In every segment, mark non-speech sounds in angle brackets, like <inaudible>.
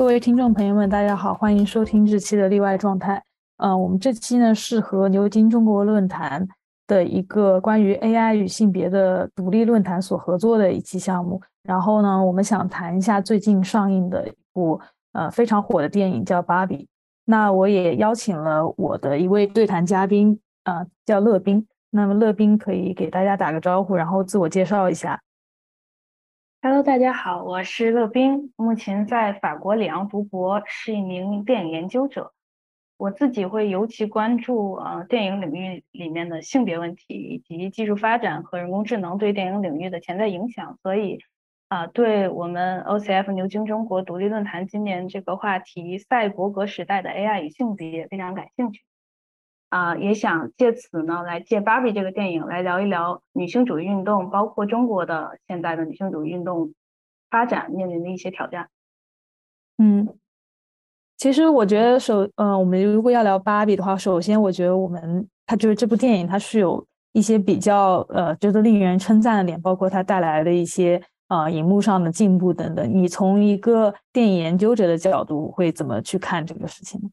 各位听众朋友们，大家好，欢迎收听这期的例外状态。嗯，我们这期呢是和牛津中国论坛的一个关于 AI 与性别的独立论坛所合作的一期项目。然后呢，我们想谈一下最近上映的一部呃非常火的电影，叫《芭比》。那我也邀请了我的一位对谈嘉宾，啊，叫乐斌。那么乐斌可以给大家打个招呼，然后自我介绍一下。Hello，大家好，我是乐斌，目前在法国里昂读博，是一名电影研究者。我自己会尤其关注呃电影领域里面的性别问题，以及技术发展和人工智能对电影领域的潜在影响。所以啊，对我们 OCF 牛津中国独立论坛今年这个话题“赛博格时代的 AI 与性别”也非常感兴趣。啊，也想借此呢，来借《芭比》这个电影来聊一聊女性主义运动，包括中国的现在的女性主义运动发展面临的一些挑战。嗯，其实我觉得首，嗯，我们如果要聊《芭比》的话，首先我觉得我们它就是这部电影，它是有一些比较呃觉得令人称赞的点，包括它带来的一些啊荧幕上的进步等等。你从一个电影研究者的角度，会怎么去看这个事情呢？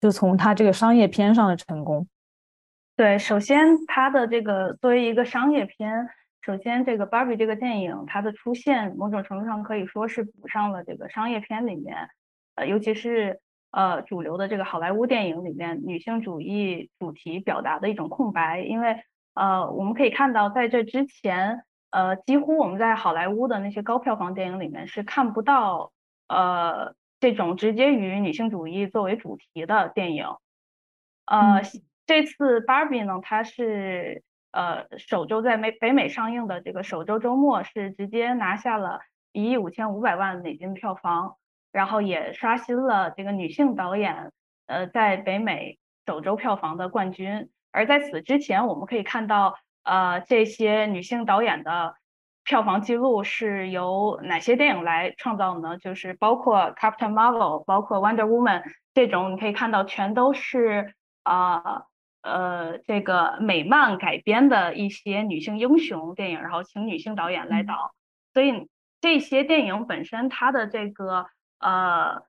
就从它这个商业片上的成功，对，首先它的这个作为一个商业片，首先这个《芭比》这个电影它的出现，某种程度上可以说是补上了这个商业片里面，呃，尤其是呃主流的这个好莱坞电影里面女性主义主题表达的一种空白，因为呃我们可以看到在这之前，呃几乎我们在好莱坞的那些高票房电影里面是看不到呃。这种直接与女性主义作为主题的电影，呃，这次芭比呢，它是呃首周在美北美上映的这个首周周末是直接拿下了一亿五千五百万美金票房，然后也刷新了这个女性导演呃在北美首周票房的冠军。而在此之前，我们可以看到呃这些女性导演的。票房记录是由哪些电影来创造呢？就是包括 Captain Marvel，包括 Wonder Woman 这种，你可以看到全都是啊呃这个美漫改编的一些女性英雄电影，然后请女性导演来导。所以这些电影本身它的这个呃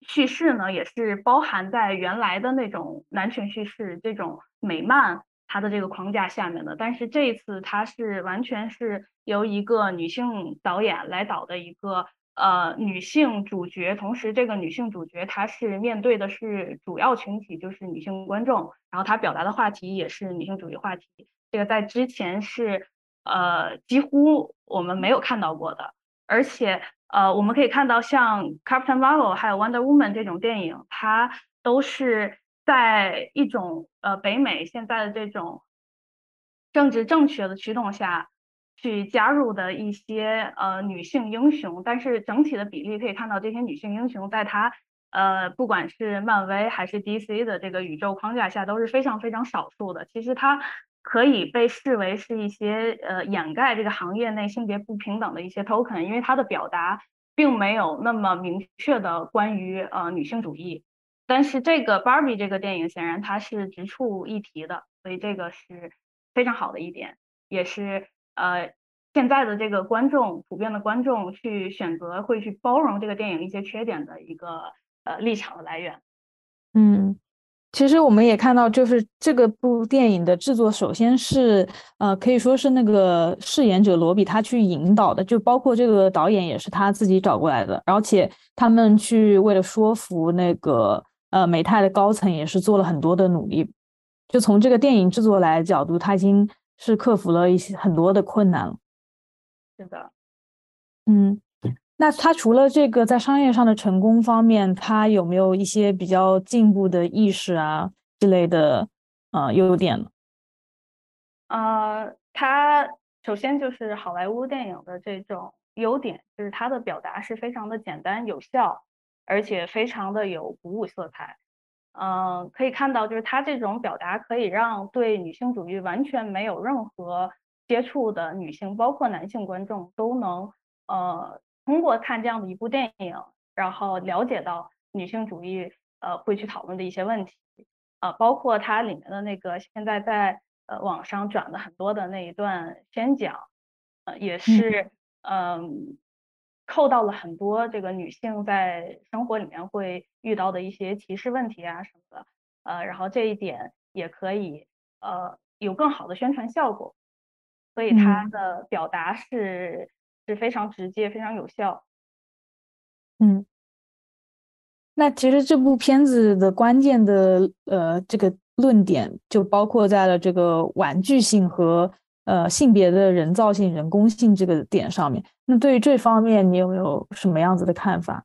叙事呢，也是包含在原来的那种男权叙事这种美漫。它的这个框架下面的，但是这一次它是完全是由一个女性导演来导的一个呃女性主角，同时这个女性主角她是面对的是主要群体，就是女性观众，然后她表达的话题也是女性主义话题，这个在之前是呃几乎我们没有看到过的，而且呃我们可以看到像 Captain Marvel 还有 Wonder Woman 这种电影，它都是。在一种呃北美现在的这种政治正确的驱动下，去加入的一些呃女性英雄，但是整体的比例可以看到，这些女性英雄在她呃不管是漫威还是 DC 的这个宇宙框架下都是非常非常少数的。其实它可以被视为是一些呃掩盖这个行业内性别不平等的一些 token，因为它的表达并没有那么明确的关于呃女性主义。但是这个 Barbie 这个电影显然它是直触议题的，所以这个是非常好的一点，也是呃现在的这个观众普遍的观众去选择会去包容这个电影一些缺点的一个呃立场的来源。嗯，其实我们也看到，就是这个部电影的制作，首先是呃可以说是那个饰演者罗比他去引导的，就包括这个导演也是他自己找过来的，而且他们去为了说服那个。呃，美泰的高层也是做了很多的努力，就从这个电影制作来角度，他已经是克服了一些很多的困难了。是的，嗯，那他除了这个在商业上的成功方面，他有没有一些比较进步的意识啊之类的呃优点呢？呃，他首先就是好莱坞电影的这种优点，就是它的表达是非常的简单有效。而且非常的有鼓舞色彩，嗯，可以看到，就是他这种表达可以让对女性主义完全没有任何接触的女性，包括男性观众，都能呃通过看这样的一部电影，然后了解到女性主义呃会去讨论的一些问题，啊，包括它里面的那个现在在呃网上转的很多的那一段宣讲，呃，也是嗯。扣到了很多这个女性在生活里面会遇到的一些歧视问题啊什么的，呃，然后这一点也可以呃有更好的宣传效果，所以它的表达是是非常直接、非常有效。嗯，那其实这部片子的关键的呃这个论点就包括在了这个玩具性和。呃，性别的人造性、人工性这个点上面，那对于这方面，你有没有什么样子的看法？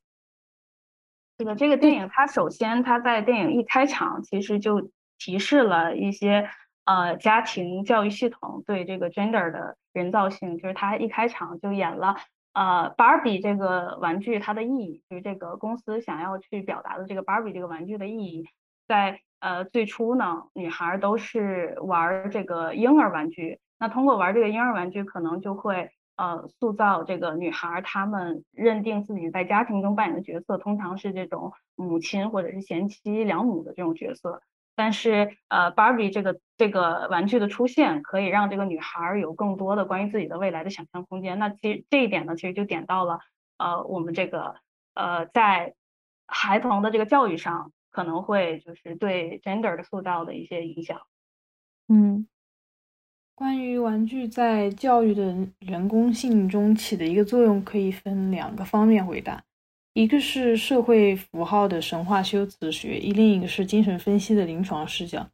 这个这个电影，它首先它在电影一开场，其实就提示了一些呃家庭教育系统对这个 gender 的人造性，就是它一开场就演了呃 Barbie 这个玩具它的意义，就是这个公司想要去表达的这个 Barbie 这个玩具的意义，在呃最初呢，女孩都是玩这个婴儿玩具。那通过玩这个婴儿玩具，可能就会呃塑造这个女孩，她们认定自己在家庭中扮演的角色，通常是这种母亲或者是贤妻良母的这种角色。但是呃，Barbie 这个这个玩具的出现，可以让这个女孩有更多的关于自己的未来的想象空间。那其实这一点呢，其实就点到了呃我们这个呃在孩童的这个教育上，可能会就是对 gender 的塑造的一些影响。嗯。关于玩具在教育的人工性中起的一个作用，可以分两个方面回答：一个是社会符号的神话修辞学，一另一个是精神分析的临床视角。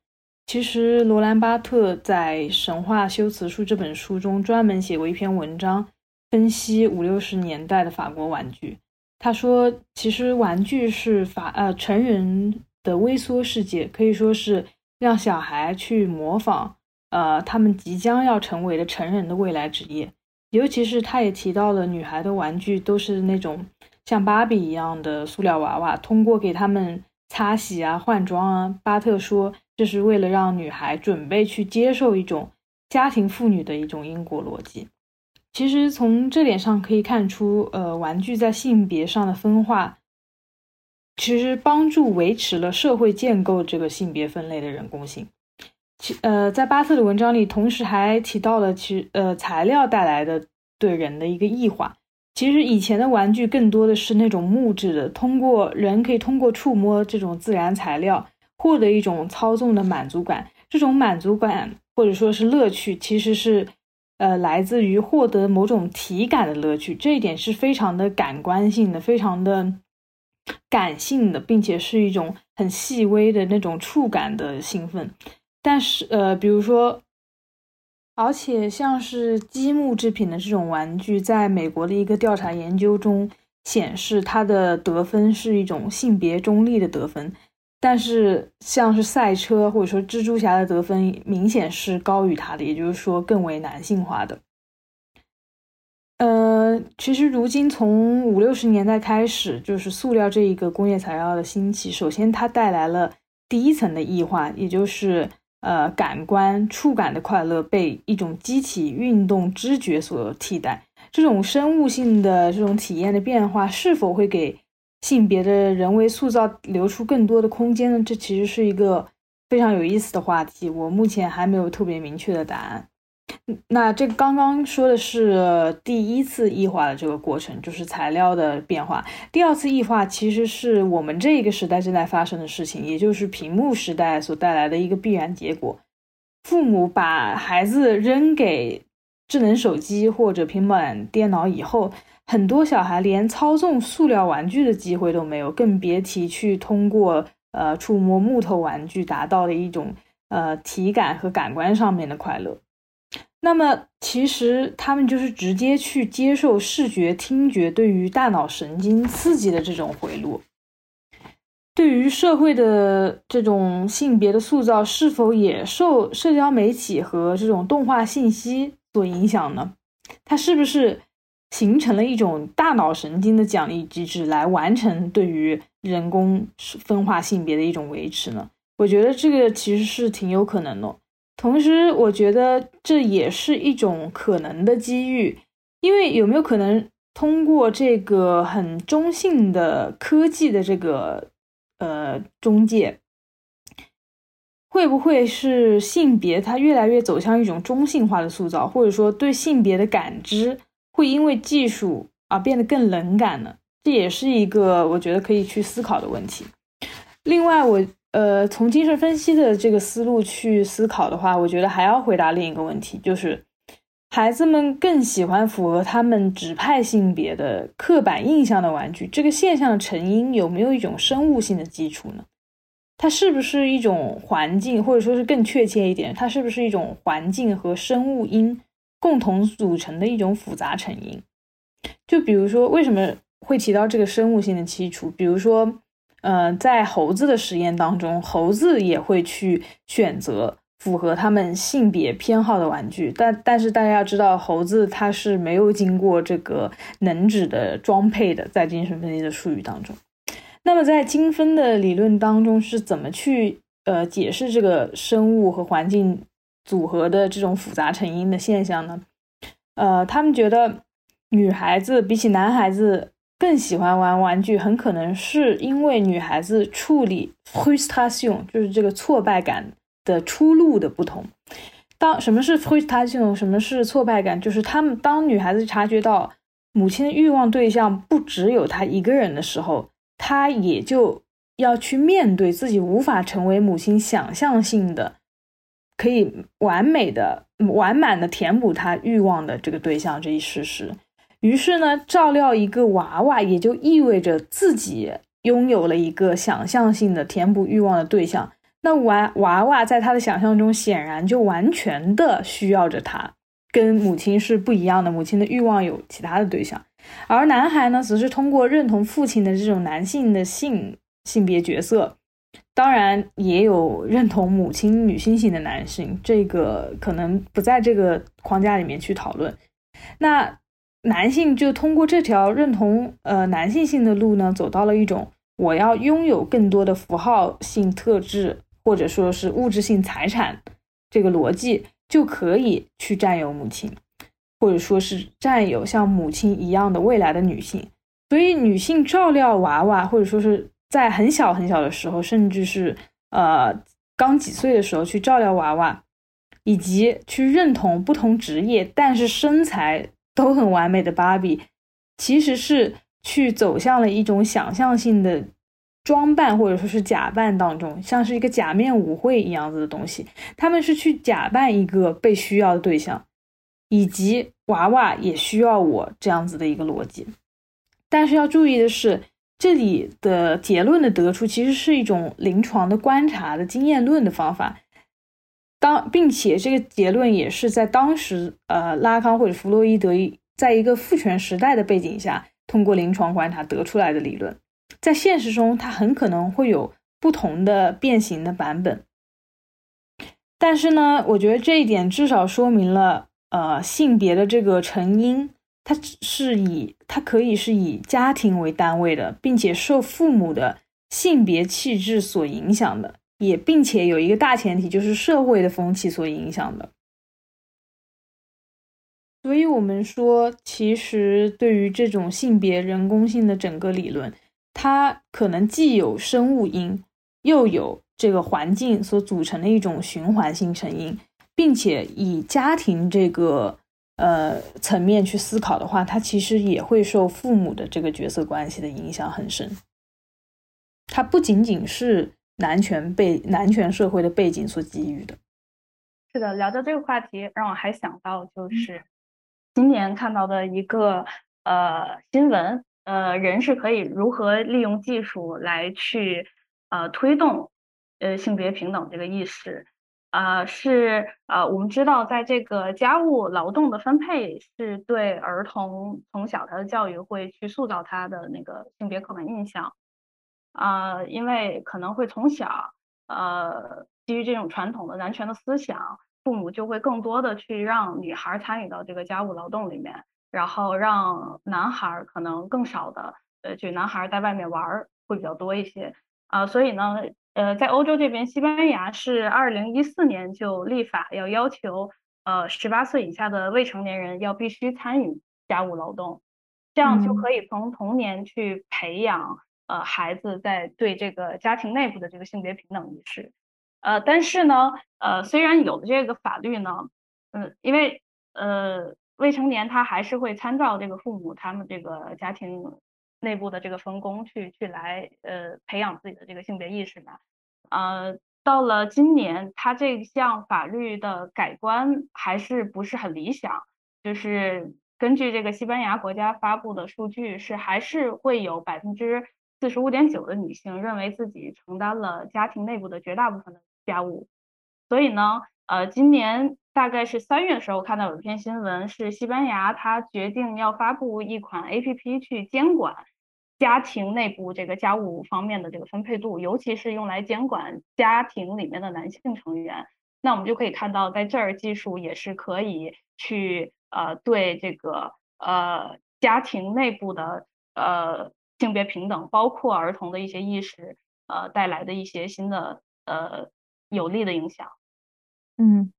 其实，罗兰·巴特在《神话修辞术》这本书中专门写过一篇文章，分析五六十年代的法国玩具。他说，其实玩具是法呃成人的微缩世界，可以说是让小孩去模仿。呃，他们即将要成为的成人的未来职业，尤其是他也提到了女孩的玩具都是那种像芭比一样的塑料娃娃，通过给他们擦洗啊、换装啊，巴特说这是为了让女孩准备去接受一种家庭妇女的一种因果逻辑。其实从这点上可以看出，呃，玩具在性别上的分化，其实帮助维持了社会建构这个性别分类的人工性。其呃，在巴特的文章里，同时还提到了其呃材料带来的对人的一个异化。其实以前的玩具更多的是那种木质的，通过人可以通过触摸这种自然材料获得一种操纵的满足感。这种满足感或者说是乐趣，其实是呃来自于获得某种体感的乐趣。这一点是非常的感官性的，非常的感性的，并且是一种很细微的那种触感的兴奋。但是，呃，比如说，而且像是积木制品的这种玩具，在美国的一个调查研究中显示，它的得分是一种性别中立的得分。但是，像是赛车或者说蜘蛛侠的得分明显是高于它的，也就是说更为男性化的。呃，其实如今从五六十年代开始，就是塑料这一个工业材料的兴起，首先它带来了第一层的异化，也就是。呃，感官触感的快乐被一种机体运动知觉所替代，这种生物性的这种体验的变化，是否会给性别的人为塑造留出更多的空间呢？这其实是一个非常有意思的话题，我目前还没有特别明确的答案。那这个刚刚说的是第一次异化的这个过程，就是材料的变化。第二次异化其实是我们这个时代正在发生的事情，也就是屏幕时代所带来的一个必然结果。父母把孩子扔给智能手机或者平板电脑以后，很多小孩连操纵塑料玩具的机会都没有，更别提去通过呃触摸木头玩具达到的一种呃体感和感官上面的快乐。那么，其实他们就是直接去接受视觉、听觉对于大脑神经刺激的这种回路。对于社会的这种性别的塑造，是否也受社交媒体和这种动画信息所影响呢？它是不是形成了一种大脑神经的奖励机制，来完成对于人工分化性别的一种维持呢？我觉得这个其实是挺有可能的。同时，我觉得这也是一种可能的机遇，因为有没有可能通过这个很中性的科技的这个呃中介，会不会是性别它越来越走向一种中性化的塑造，或者说对性别的感知会因为技术而变得更冷感呢？这也是一个我觉得可以去思考的问题。另外，我呃从精神分析的这个思路去思考的话，我觉得还要回答另一个问题，就是孩子们更喜欢符合他们指派性别的刻板印象的玩具，这个现象的成因有没有一种生物性的基础呢？它是不是一种环境，或者说是更确切一点，它是不是一种环境和生物因共同组成的一种复杂成因？就比如说，为什么会提到这个生物性的基础？比如说，呃，在猴子的实验当中，猴子也会去选择符合他们性别偏好的玩具，但但是大家要知道，猴子它是没有经过这个能指的装配的，在精神分析的术语当中。那么，在精分的理论当中，是怎么去呃解释这个生物和环境组合的这种复杂成因的现象呢？呃，他们觉得女孩子比起男孩子更喜欢玩玩具，很可能是因为女孩子处理 frustration，就是这个挫败感的出路的不同。当什么是 frustration，什么是挫败感？就是他们当女孩子察觉到母亲的欲望对象不只有她一个人的时候。她也就要去面对自己无法成为母亲想象性的、可以完美的、完满的填补她欲望的这个对象这一事实。于是呢，照料一个娃娃，也就意味着自己拥有了一个想象性的填补欲望的对象。那娃娃娃在他的想象中，显然就完全的需要着他，跟母亲是不一样的。母亲的欲望有其他的对象。而男孩呢，则是通过认同父亲的这种男性的性性别角色，当然也有认同母亲女性性的男性，这个可能不在这个框架里面去讨论。那男性就通过这条认同呃男性性的路呢，走到了一种我要拥有更多的符号性特质，或者说是物质性财产这个逻辑，就可以去占有母亲。或者说是占有像母亲一样的未来的女性，所以女性照料娃娃，或者说是在很小很小的时候，甚至是呃刚几岁的时候去照料娃娃，以及去认同不同职业但是身材都很完美的芭比，其实是去走向了一种想象性的装扮或者说是假扮当中，像是一个假面舞会一样子的东西，他们是去假扮一个被需要的对象。以及娃娃也需要我这样子的一个逻辑，但是要注意的是，这里的结论的得出其实是一种临床的观察的经验论的方法，当并且这个结论也是在当时呃拉康或者弗洛伊德在一个父权时代的背景下，通过临床观察得出来的理论，在现实中它很可能会有不同的变形的版本，但是呢，我觉得这一点至少说明了。呃，性别的这个成因，它是以它可以是以家庭为单位的，并且受父母的性别气质所影响的，也并且有一个大前提，就是社会的风气所影响的。所以，我们说，其实对于这种性别人工性的整个理论，它可能既有生物因，又有这个环境所组成的一种循环性成因。并且以家庭这个呃层面去思考的话，它其实也会受父母的这个角色关系的影响很深。它不仅仅是男权背男权社会的背景所给予的。是的，聊到这个话题，让我还想到就是今年看到的一个呃新闻，呃，人是可以如何利用技术来去呃推动呃性别平等这个意识。呃，是呃，我们知道，在这个家务劳动的分配是对儿童从小他的教育会去塑造他的那个性别刻板印象，啊，因为可能会从小呃基于这种传统的男权的思想，父母就会更多的去让女孩参与到这个家务劳动里面，然后让男孩可能更少的呃，就男孩在外面玩会比较多一些啊，所以呢。呃，在欧洲这边，西班牙是二零一四年就立法要要求，呃，十八岁以下的未成年人要必须参与家务劳动，这样就可以从童年去培养呃孩子在对这个家庭内部的这个性别平等意识。呃，但是呢，呃，虽然有了这个法律呢，嗯，因为呃未成年他还是会参照这个父母他们这个家庭内部的这个分工去去来呃培养自己的这个性别意识的。呃，到了今年，他这项法律的改观还是不是很理想，就是根据这个西班牙国家发布的数据，是还是会有百分之四十五点九的女性认为自己承担了家庭内部的绝大部分的家务，所以呢。呃，今年大概是三月的时候，看到有一篇新闻，是西班牙它决定要发布一款 A P P 去监管家庭内部这个家务方面的这个分配度，尤其是用来监管家庭里面的男性成员。那我们就可以看到，在这儿技术也是可以去呃对这个呃家庭内部的呃性别平等，包括儿童的一些意识呃带来的一些新的呃有利的影响。嗯，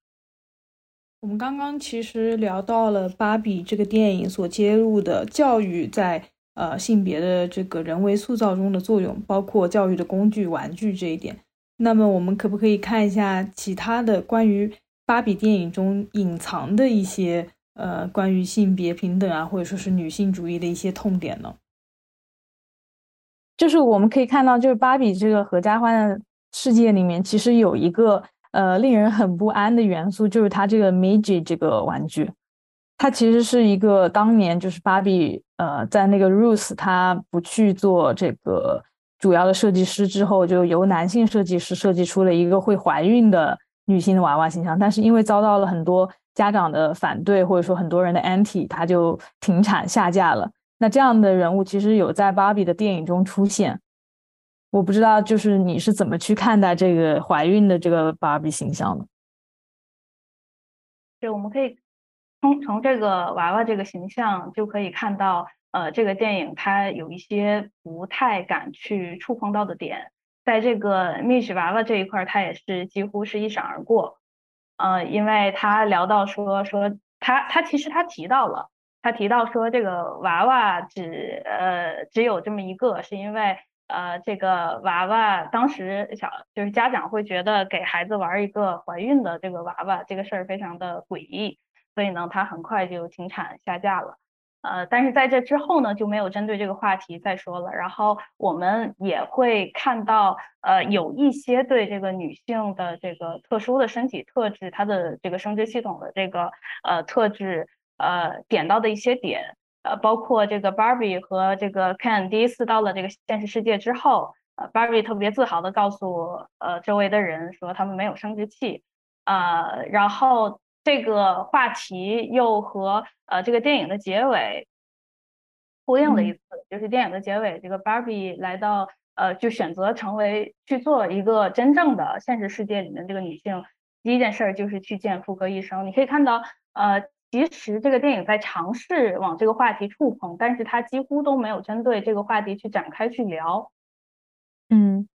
我们刚刚其实聊到了《芭比》这个电影所揭露的教育在呃性别的这个人为塑造中的作用，包括教育的工具、玩具这一点。那么，我们可不可以看一下其他的关于《芭比》电影中隐藏的一些呃关于性别平等啊，或者说是女性主义的一些痛点呢？就是我们可以看到，就是《芭比》这个合家欢的世界里面，其实有一个。呃，令人很不安的元素就是它这个 Miji 这个玩具，它其实是一个当年就是芭比呃在那个 Ruth 她不去做这个主要的设计师之后，就由男性设计师设计出了一个会怀孕的女性的娃娃形象，但是因为遭到了很多家长的反对或者说很多人的 anti，它就停产下架了。那这样的人物其实有在芭比的电影中出现。我不知道，就是你是怎么去看待这个怀孕的这个芭比形象的？对，我们可以从从这个娃娃这个形象就可以看到，呃，这个电影它有一些不太敢去触碰到的点，在这个 Mish 娃娃这一块，它也是几乎是一闪而过。呃，因为他聊到说说他他其实他提到了，他提到说这个娃娃只呃只有这么一个，是因为。呃，这个娃娃当时小就是家长会觉得给孩子玩一个怀孕的这个娃娃这个事儿非常的诡异，所以呢，它很快就停产下架了。呃，但是在这之后呢，就没有针对这个话题再说了。然后我们也会看到，呃，有一些对这个女性的这个特殊的身体特质，她的这个生殖系统的这个呃特质，呃，点到的一些点。呃，包括这个 Barbie 和这个 Ken 第一次到了这个现实世界之后，呃，Barbie 特别自豪的告诉呃周围的人说他们没有生殖器，呃，然后这个话题又和呃这个电影的结尾呼应了一次，就是电影的结尾，这个 Barbie 来到呃就选择成为去做一个真正的现实世界里面这个女性，第一件事就是去见妇科医生。你可以看到，呃。其实这个电影在尝试往这个话题触碰，但是它几乎都没有针对这个话题去展开去聊。嗯，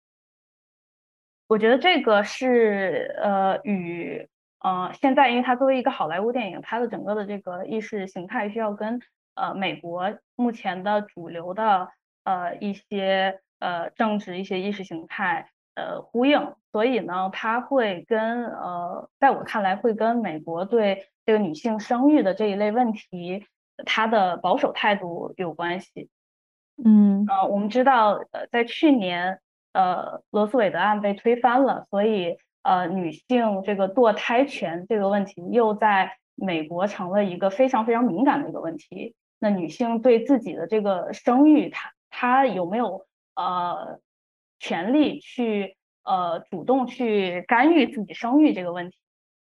我觉得这个是呃与呃现在，因为它作为一个好莱坞电影，它的整个的这个意识形态需要跟呃美国目前的主流的呃一些呃政治一些意识形态呃呼应，所以呢，它会跟呃在我看来会跟美国对。这个女性生育的这一类问题，它的保守态度有关系。嗯，呃，我们知道，呃，在去年，呃，罗斯韦德案被推翻了，所以，呃，女性这个堕胎权这个问题又在美国成了一个非常非常敏感的一个问题。那女性对自己的这个生育，她她有没有呃权利去呃主动去干预自己生育这个问题？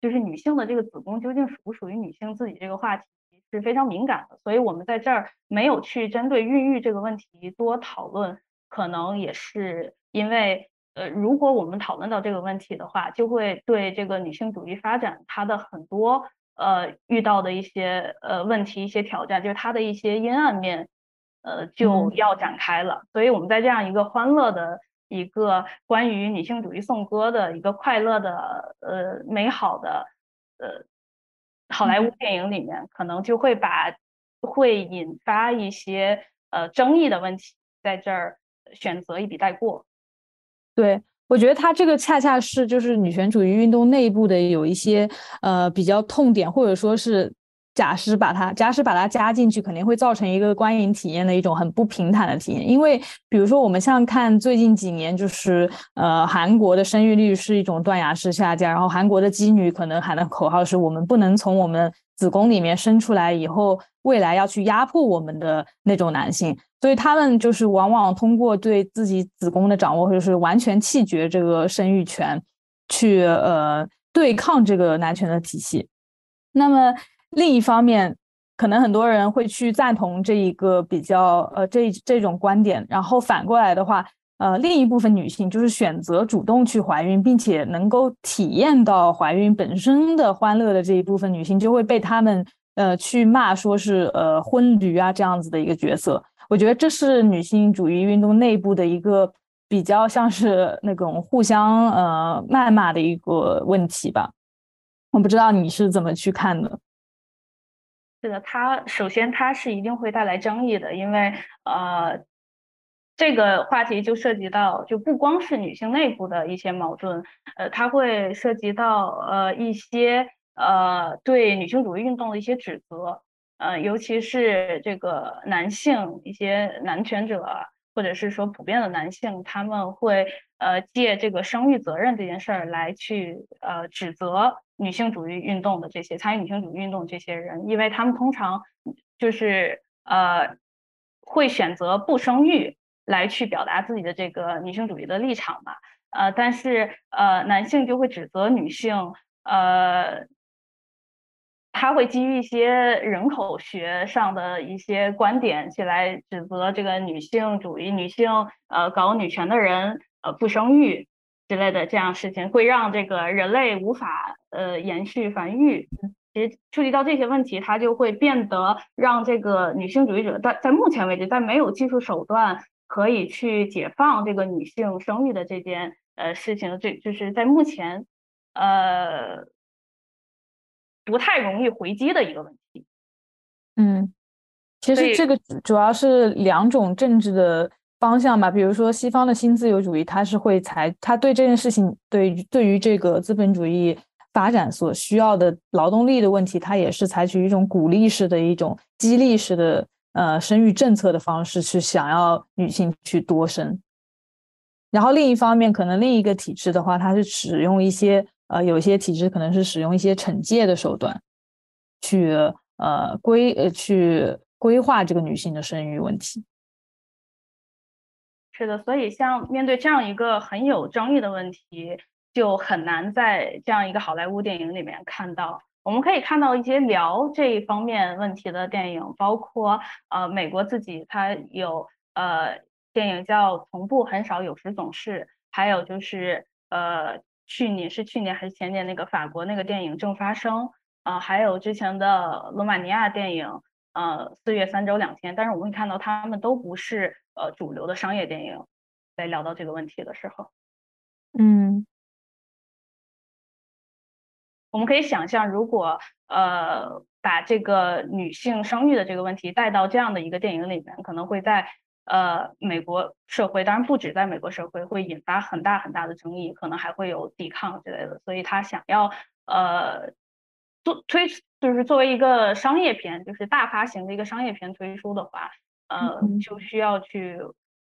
就是女性的这个子宫究竟属不属于女性自己这个话题是非常敏感的，所以我们在这儿没有去针对孕育这个问题多讨论，可能也是因为，呃，如果我们讨论到这个问题的话，就会对这个女性主义发展它的很多呃遇到的一些呃问题、一些挑战，就是它的一些阴暗面，呃就要展开了。所以我们在这样一个欢乐的。一个关于女性主义颂歌的一个快乐的呃美好的呃好莱坞电影里面，可能就会把会引发一些呃争议的问题，在这儿选择一笔带过。对我觉得他这个恰恰是就是女权主义运动内部的有一些呃比较痛点，或者说是假使把它假使把它加进去，肯定会造成一个观影体验的一种很不平坦的体验。因为比如说我们像看最近几年，就是呃韩国的生育率是一种断崖式下降，然后韩国的妓女可能喊的口号是我们不能从我们子宫里面生出来以后，未来要去压迫我们的那种男性，所以他们就是往往通过对自己子宫的掌握，或者是完全弃绝这个生育权，去呃对抗这个男权的体系。那么。另一方面，可能很多人会去赞同这一个比较呃这这种观点，然后反过来的话，呃，另一部分女性就是选择主动去怀孕，并且能够体验到怀孕本身的欢乐的这一部分女性，就会被他们呃去骂说是呃婚驴啊这样子的一个角色。我觉得这是女性主义运动内部的一个比较像是那种互相呃谩骂的一个问题吧。我不知道你是怎么去看的。是的，它首先它是一定会带来争议的，因为呃，这个话题就涉及到就不光是女性内部的一些矛盾，呃，它会涉及到呃一些呃对女性主义运动的一些指责，呃，尤其是这个男性一些男权者或者是说普遍的男性，他们会呃借这个生育责任这件事儿来去呃指责。女性主义运动的这些参与女性主义运动这些人，因为他们通常就是呃会选择不生育来去表达自己的这个女性主义的立场嘛，呃，但是呃男性就会指责女性，呃，他会基于一些人口学上的一些观点起来指责这个女性主义女性呃搞女权的人呃不生育。之类的这样事情会让这个人类无法呃延续繁育。其实触及到这些问题，它就会变得让这个女性主义者在在目前为止，在没有技术手段可以去解放这个女性生育的这件呃事情，这就是在目前呃不太容易回击的一个问题。嗯，其实这个主要是两种政治的。方向吧，比如说西方的新自由主义，它是会采，它对这件事情，对对于这个资本主义发展所需要的劳动力的问题，它也是采取一种鼓励式的一种激励式的呃生育政策的方式，去想要女性去多生。然后另一方面，可能另一个体制的话，它是使用一些呃，有些体制可能是使用一些惩戒的手段，去呃规呃去规划这个女性的生育问题。是的，所以像面对这样一个很有争议的问题，就很难在这样一个好莱坞电影里面看到。我们可以看到一些聊这一方面问题的电影，包括呃美国自己它有呃电影叫《从不很少有时总是》，还有就是呃去年是去年还是前年那个法国那个电影《正发生》啊，还有之前的罗马尼亚电影呃四月三周两天，但是我们会看到他们都不是。呃，主流的商业电影，在聊到这个问题的时候，嗯，我们可以想象，如果呃把这个女性生育的这个问题带到这样的一个电影里面，可能会在呃美国社会，当然不止在美国社会，会引发很大很大的争议，可能还会有抵抗之类的。所以他想要呃做推，就是作为一个商业片，就是大发行的一个商业片推出的话。呃，就需要去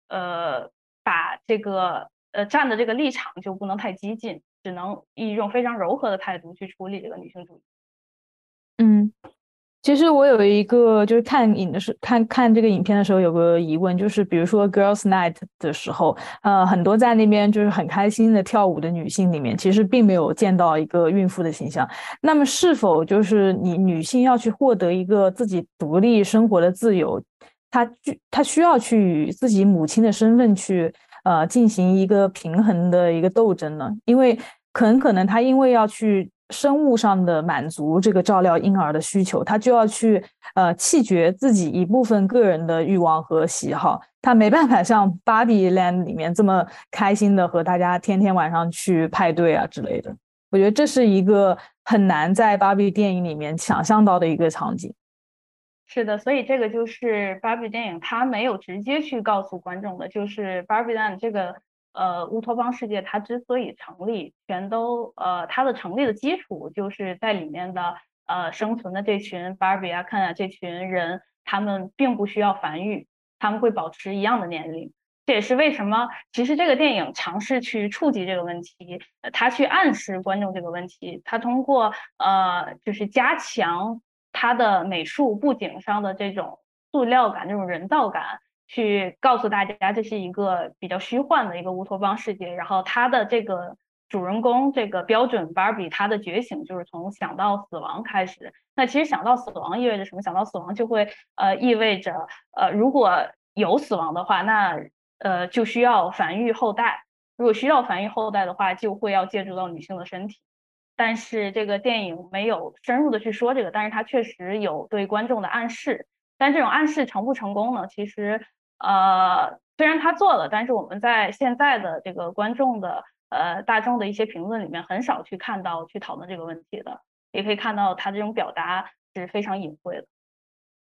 呃把这个呃站的这个立场就不能太激进，只能以一种非常柔和的态度去处理这个女性主义。嗯，其实我有一个就是看影的时看看这个影片的时候有个疑问，就是比如说 Girls Night 的时候，呃，很多在那边就是很开心的跳舞的女性里面，其实并没有见到一个孕妇的形象。那么是否就是你女性要去获得一个自己独立生活的自由？他需他需要去与自己母亲的身份去呃进行一个平衡的一个斗争呢，因为很可能她因为要去生物上的满足这个照料婴儿的需求，他就要去呃弃绝自己一部分个人的欲望和喜好，他没办法像《芭比 land》里面这么开心的和大家天天晚上去派对啊之类的。我觉得这是一个很难在芭比电影里面想象到的一个场景。是的，所以这个就是芭比电影，它没有直接去告诉观众的，就是芭比 land 这个呃乌托邦世界，它之所以成立，全都呃它的成立的基础就是在里面的呃生存的这群 Barbie 啊、Ken 啊这群人，他们并不需要繁育，他们会保持一样的年龄。这也是为什么，其实这个电影尝试去触及这个问题，他去暗示观众这个问题，他通过呃，就是加强他的美术布景上的这种塑料感、这种人造感，去告诉大家这是一个比较虚幻的一个乌托邦世界。然后他的这个主人公这个标准芭比，他的觉醒就是从想到死亡开始。那其实想到死亡意味着什么？想到死亡就会呃意味着呃，如果有死亡的话，那呃，就需要繁育后代。如果需要繁育后代的话，就会要借助到女性的身体。但是这个电影没有深入的去说这个，但是它确实有对观众的暗示。但这种暗示成不成功呢？其实，呃，虽然他做了，但是我们在现在的这个观众的呃大众的一些评论里面，很少去看到去讨论这个问题的。也可以看到他这种表达是非常隐晦的。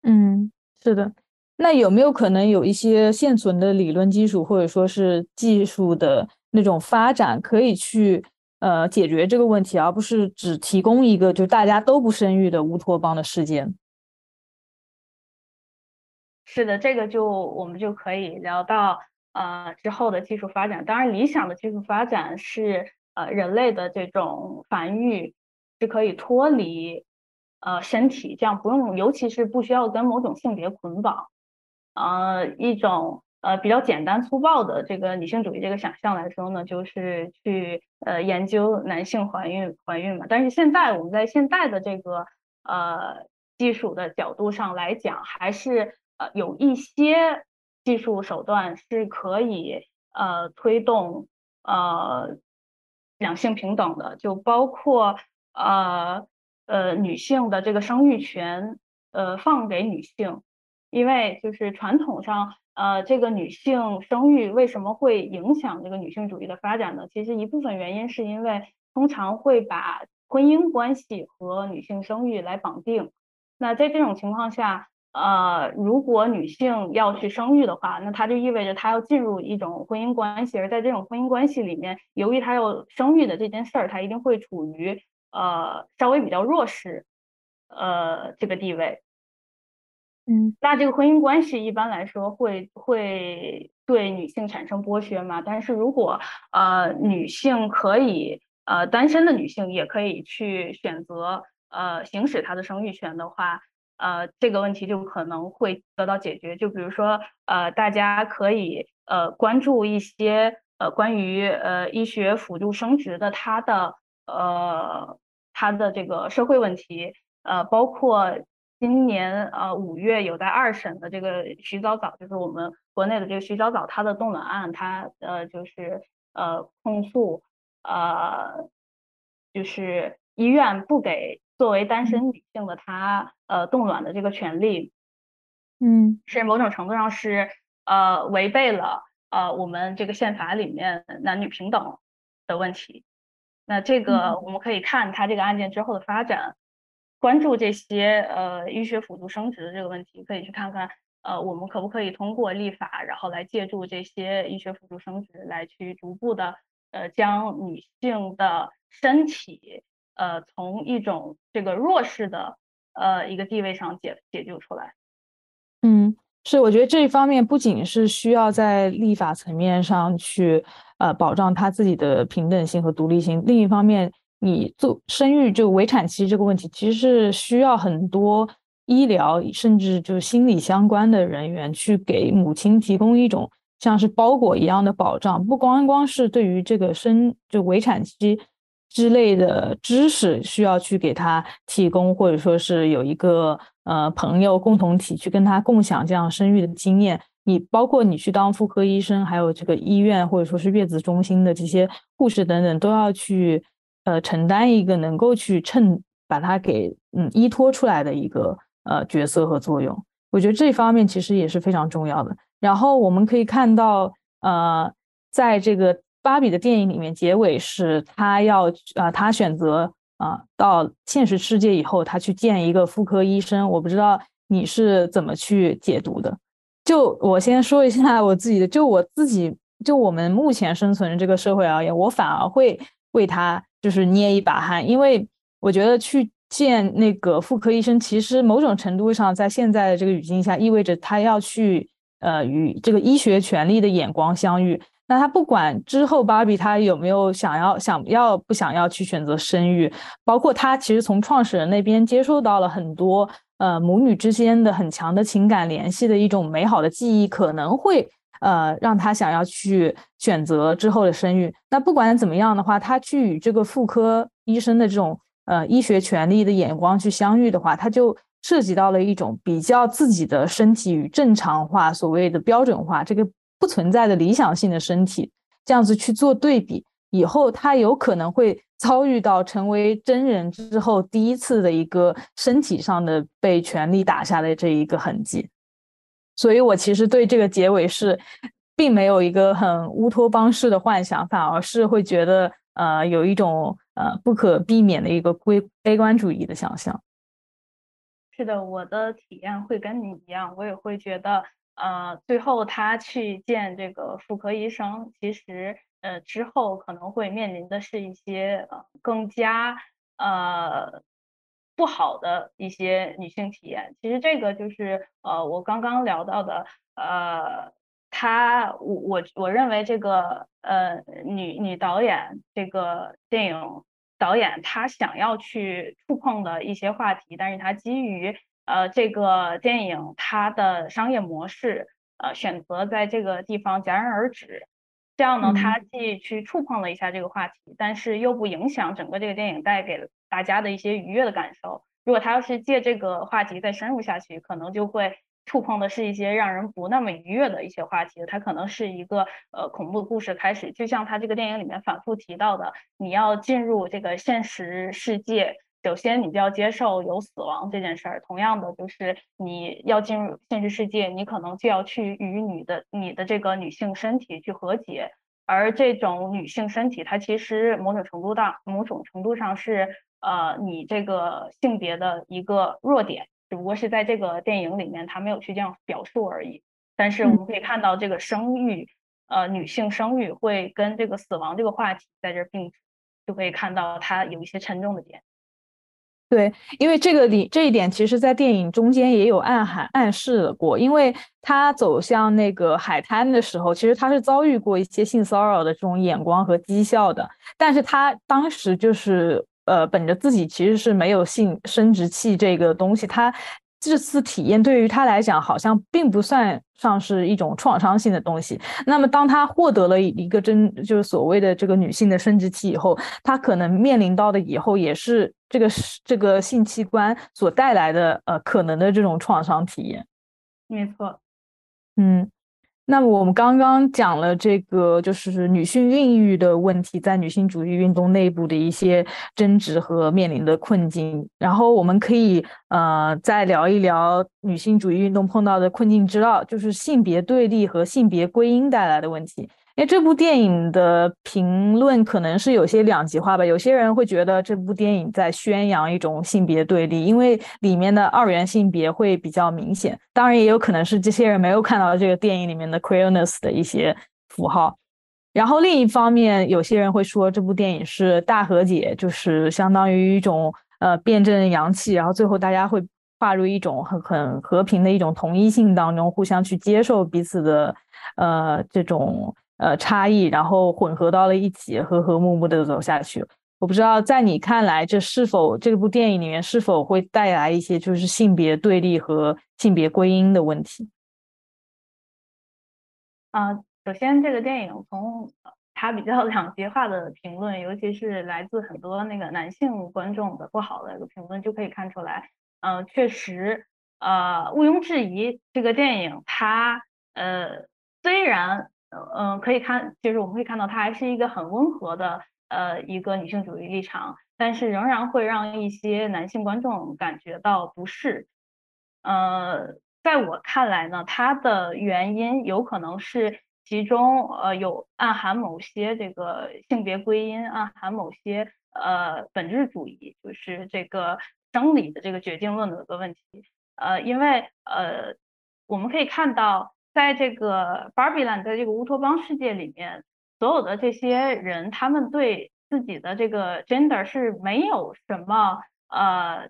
嗯，是的。那有没有可能有一些现存的理论基础，或者说是技术的那种发展，可以去呃解决这个问题，而不是只提供一个就大家都不生育的乌托邦的世界？是的，这个就我们就可以聊到呃之后的技术发展。当然，理想的技术发展是呃人类的这种繁育是可以脱离呃身体，这样不用，尤其是不需要跟某种性别捆绑。呃，一种呃比较简单粗暴的这个女性主义这个想象来说呢，就是去呃研究男性怀孕怀孕嘛。但是现在我们在现在的这个呃技术的角度上来讲，还是呃有一些技术手段是可以呃推动呃两性平等的，就包括呃呃女性的这个生育权呃放给女性。因为就是传统上，呃，这个女性生育为什么会影响这个女性主义的发展呢？其实一部分原因是因为通常会把婚姻关系和女性生育来绑定。那在这种情况下，呃，如果女性要去生育的话，那它就意味着她要进入一种婚姻关系，而在这种婚姻关系里面，由于她要生育的这件事儿，她一定会处于呃稍微比较弱势，呃这个地位。嗯，那这个婚姻关系一般来说会会对女性产生剥削嘛？但是如果呃女性可以呃单身的女性也可以去选择呃行使她的生育权的话，呃这个问题就可能会得到解决。就比如说呃大家可以呃关注一些呃关于呃医学辅助生殖的它的呃它的这个社会问题呃包括。今年呃五月有在二审的这个徐早早，就是我们国内的这个徐早早，他的冻卵案，他呃就是呃控诉呃就是医院不给作为单身女性的她呃冻卵的这个权利，嗯，是某种程度上是呃违背了呃我们这个宪法里面男女平等的问题。那这个我们可以看他这个案件之后的发展。关注这些呃医学辅助生殖的这个问题，可以去看看呃我们可不可以通过立法，然后来借助这些医学辅助生殖来去逐步的呃将女性的身体呃从一种这个弱势的呃一个地位上解解救出来。嗯，是，我觉得这一方面不仅是需要在立法层面上去呃保障她自己的平等性和独立性，另一方面。你做生育就围产期这个问题，其实是需要很多医疗甚至就是心理相关的人员去给母亲提供一种像是包裹一样的保障，不光光是对于这个生就围产期之类的知识需要去给他提供，或者说是有一个呃朋友共同体去跟他共享这样生育的经验。你包括你去当妇科医生，还有这个医院或者说是月子中心的这些护士等等，都要去。呃，承担一个能够去衬把它给嗯依托出来的一个呃角色和作用，我觉得这方面其实也是非常重要的。然后我们可以看到，呃，在这个芭比的电影里面，结尾是她要啊，她选择啊到现实世界以后，她去见一个妇科医生。我不知道你是怎么去解读的。就我先说一下我自己的，就我自己就我们目前生存的这个社会而言，我反而会为他。就是捏一把汗，因为我觉得去见那个妇科医生，其实某种程度上，在现在的这个语境下，意味着他要去呃与这个医学权利的眼光相遇。那他不管之后芭比他有没有想要想要不想要去选择生育，包括他其实从创始人那边接受到了很多呃母女之间的很强的情感联系的一种美好的记忆，可能会呃让他想要去选择之后的生育。那不管怎么样的话，他去与这个妇科医生的这种呃医学权利的眼光去相遇的话，他就涉及到了一种比较自己的身体与正常化所谓的标准化这个。不存在的理想性的身体，这样子去做对比，以后他有可能会遭遇到成为真人之后第一次的一个身体上的被权力打下的这一个痕迹。所以我其实对这个结尾是，并没有一个很乌托邦式的幻想，反而是会觉得呃有一种呃不可避免的一个悲悲观主义的想象。是的，我的体验会跟你一样，我也会觉得。呃，最后他去见这个妇科医生，其实呃之后可能会面临的是一些呃更加呃不好的一些女性体验。其实这个就是呃我刚刚聊到的，呃，他我我我认为这个呃女女导演这个电影导演他想要去触碰的一些话题，但是他基于。呃，这个电影它的商业模式，呃，选择在这个地方戛然而止，这样呢，它既去触碰了一下这个话题，但是又不影响整个这个电影带给大家的一些愉悦的感受。如果他要是借这个话题再深入下去，可能就会触碰的是一些让人不那么愉悦的一些话题。它可能是一个呃恐怖故事开始，就像他这个电影里面反复提到的，你要进入这个现实世界。首先，你就要接受有死亡这件事儿。同样的，就是你要进入现实世界，你可能就要去与你的你的这个女性身体去和解。而这种女性身体，它其实某种程度上，某种程度上是呃你这个性别的一个弱点，只不过是在这个电影里面，它没有去这样表述而已。但是我们可以看到，这个生育，呃，女性生育会跟这个死亡这个话题在这并置，就可以看到它有一些沉重的点。对，因为这个里这一点，其实，在电影中间也有暗含暗示过。因为他走向那个海滩的时候，其实他是遭遇过一些性骚扰的这种眼光和讥笑的。但是他当时就是呃，本着自己其实是没有性生殖器这个东西，他。这次体验对于他来讲，好像并不算上是一种创伤性的东西。那么，当他获得了一个真，就是所谓的这个女性的生殖器以后，他可能面临到的以后也是这个这个性器官所带来的呃可能的这种创伤体验。没错，嗯。那么我们刚刚讲了这个，就是女性孕育的问题，在女性主义运动内部的一些争执和面临的困境。然后我们可以呃再聊一聊女性主义运动碰到的困境之二，就是性别对立和性别归因带来的问题。因为这部电影的评论可能是有些两极化吧，有些人会觉得这部电影在宣扬一种性别对立，因为里面的二元性别会比较明显。当然，也有可能是这些人没有看到这个电影里面的 queerness 的一些符号。然后另一方面，有些人会说这部电影是大和解，就是相当于一种呃辩证阳气，然后最后大家会划入一种很很和平的一种同一性当中，互相去接受彼此的呃这种。呃，差异，然后混合到了一起，和和睦睦的走下去。我不知道在你看来，这是否这部电影里面是否会带来一些就是性别对立和性别归因的问题？啊，首先这个电影从它比较 <laughs> 两极化的评论，尤其是来自很多那个男性观众的不好的一个评论，就可以看出来，嗯，确实，呃，毋庸置疑，这个电影它，呃，虽然。嗯可以看，就是我们可以看到，它还是一个很温和的，呃，一个女性主义立场，但是仍然会让一些男性观众感觉到不适。呃，在我看来呢，它的原因有可能是其中，呃，有暗含某些这个性别归因，暗含某些呃本质主义，就是这个生理的这个决定论的一个问题。呃，因为呃，我们可以看到。在这个 Barbie Land，在这个乌托邦世界里面，所有的这些人，他们对自己的这个 gender 是没有什么呃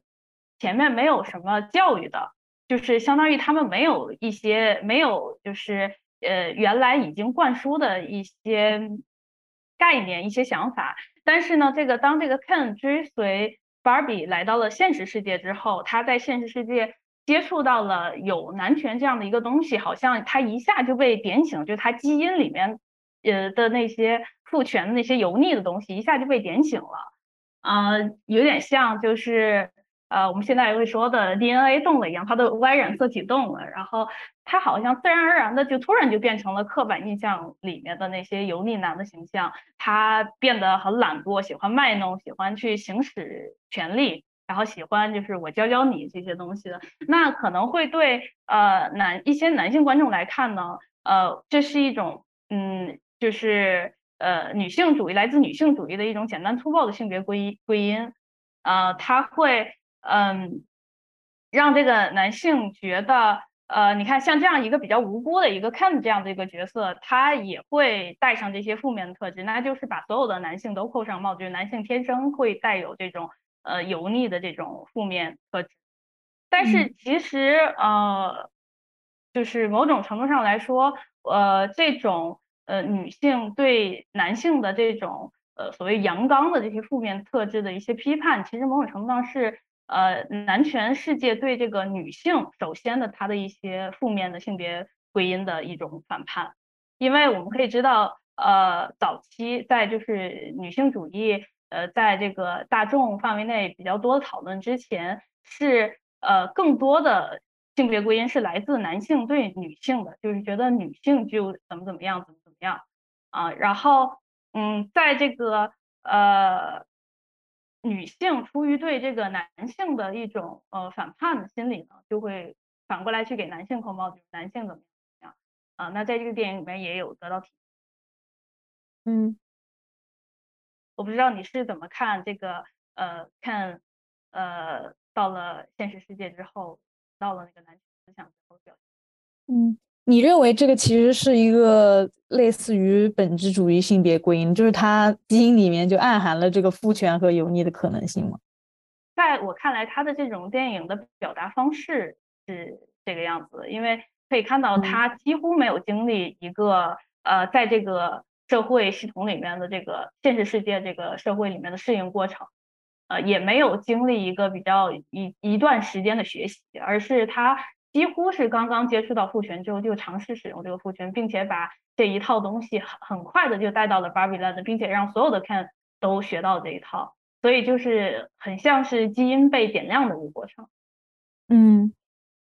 前面没有什么教育的，就是相当于他们没有一些没有就是呃原来已经灌输的一些概念、一些想法。但是呢，这个当这个 Ken 追随 Barbie 来到了现实世界之后，他在现实世界接触到了有男权这样的一个东西，好像他一下就被点醒，就他基因里面呃的那些父权的那些油腻的东西一下就被点醒了，啊，有点像就是。呃，我们现在会说的 DNA 动了一样，它的 Y 染色体动了，然后它好像自然而然的就突然就变成了刻板印象里面的那些油腻男的形象，他变得很懒惰，喜欢卖弄，喜欢去行使权力，然后喜欢就是我教教你这些东西的，那可能会对呃男一些男性观众来看呢，呃，这是一种嗯，就是呃女性主义来自女性主义的一种简单粗暴的性别归归因，呃，他会。嗯，让这个男性觉得，呃，你看，像这样一个比较无辜的一个 Ken 这样的一个角色，他也会带上这些负面的特质，那就是把所有的男性都扣上帽子，就是男性天生会带有这种呃油腻的这种负面特质。但是其实，呃，就是某种程度上来说，呃，这种呃女性对男性的这种呃所谓阳刚的这些负面特质的一些批判，其实某种程度上是。呃，男权世界对这个女性，首先的她的一些负面的性别归因的一种反叛，因为我们可以知道，呃，早期在就是女性主义，呃，在这个大众范围内比较多的讨论之前，是呃更多的性别归因是来自男性对女性的，就是觉得女性就怎么怎么样，怎么怎么样啊，然后嗯，在这个呃。女性出于对这个男性的一种呃反叛的心理呢，就会反过来去给男性扣帽子，男性怎么样啊？那在这个电影里面也有得到体嗯，我不知道你是怎么看这个呃看呃到了现实世界之后，到了那个男权思想之后表现。嗯。你认为这个其实是一个类似于本质主义性别归因，就是他基因里面就暗含了这个父权和油腻的可能性吗？在我看来，他的这种电影的表达方式是这个样子，因为可以看到他几乎没有经历一个呃，在这个社会系统里面的这个现实世界这个社会里面的适应过程，呃，也没有经历一个比较一一段时间的学习，而是他。几乎是刚刚接触到父权之后就尝试使用这个父权，并且把这一套东西很很快的就带到了 Barbie Land，并且让所有的 Ken 都学到这一套，所以就是很像是基因被点亮的一个过程。嗯，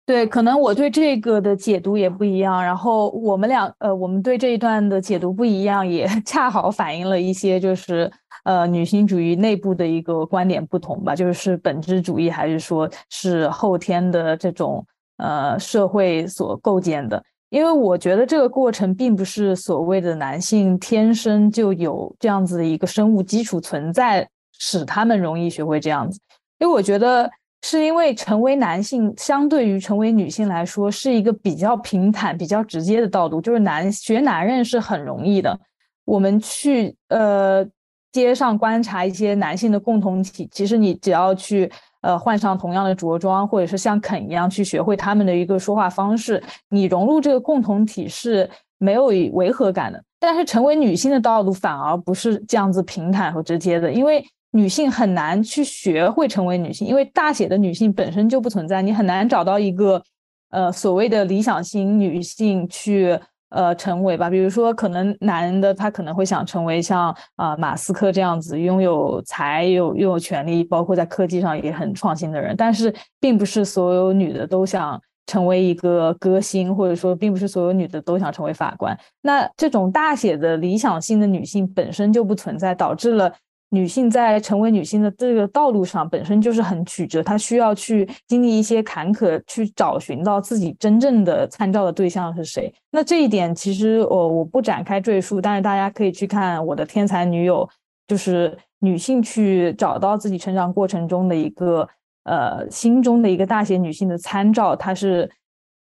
对，可能我对这个的解读也不一样，然后我们俩呃，我们对这一段的解读不一样，也 <laughs> 恰好反映了一些就是呃女性主义内部的一个观点不同吧，就是本质主义还是说是后天的这种。呃，社会所构建的，因为我觉得这个过程并不是所谓的男性天生就有这样子的一个生物基础存在，使他们容易学会这样子。因为我觉得是因为成为男性，相对于成为女性来说，是一个比较平坦、比较直接的道路。就是男学男人是很容易的，我们去呃街上观察一些男性的共同体，其实你只要去。呃，换上同样的着装，或者是像肯一样去学会他们的一个说话方式，你融入这个共同体是没有违和感的。但是成为女性的道路反而不是这样子平坦和直接的，因为女性很难去学会成为女性，因为大写的女性本身就不存在，你很难找到一个呃所谓的理想型女性去。呃，成为吧，比如说，可能男的他可能会想成为像啊马斯克这样子，拥有财有拥有权利，包括在科技上也很创新的人。但是，并不是所有女的都想成为一个歌星，或者说，并不是所有女的都想成为法官。那这种大写的理想性的女性本身就不存在，导致了。女性在成为女性的这个道路上本身就是很曲折，她需要去经历一些坎坷，去找寻到自己真正的参照的对象是谁。那这一点其实我我不展开赘述，但是大家可以去看我的天才女友，就是女性去找到自己成长过程中的一个呃心中的一个大写女性的参照。她是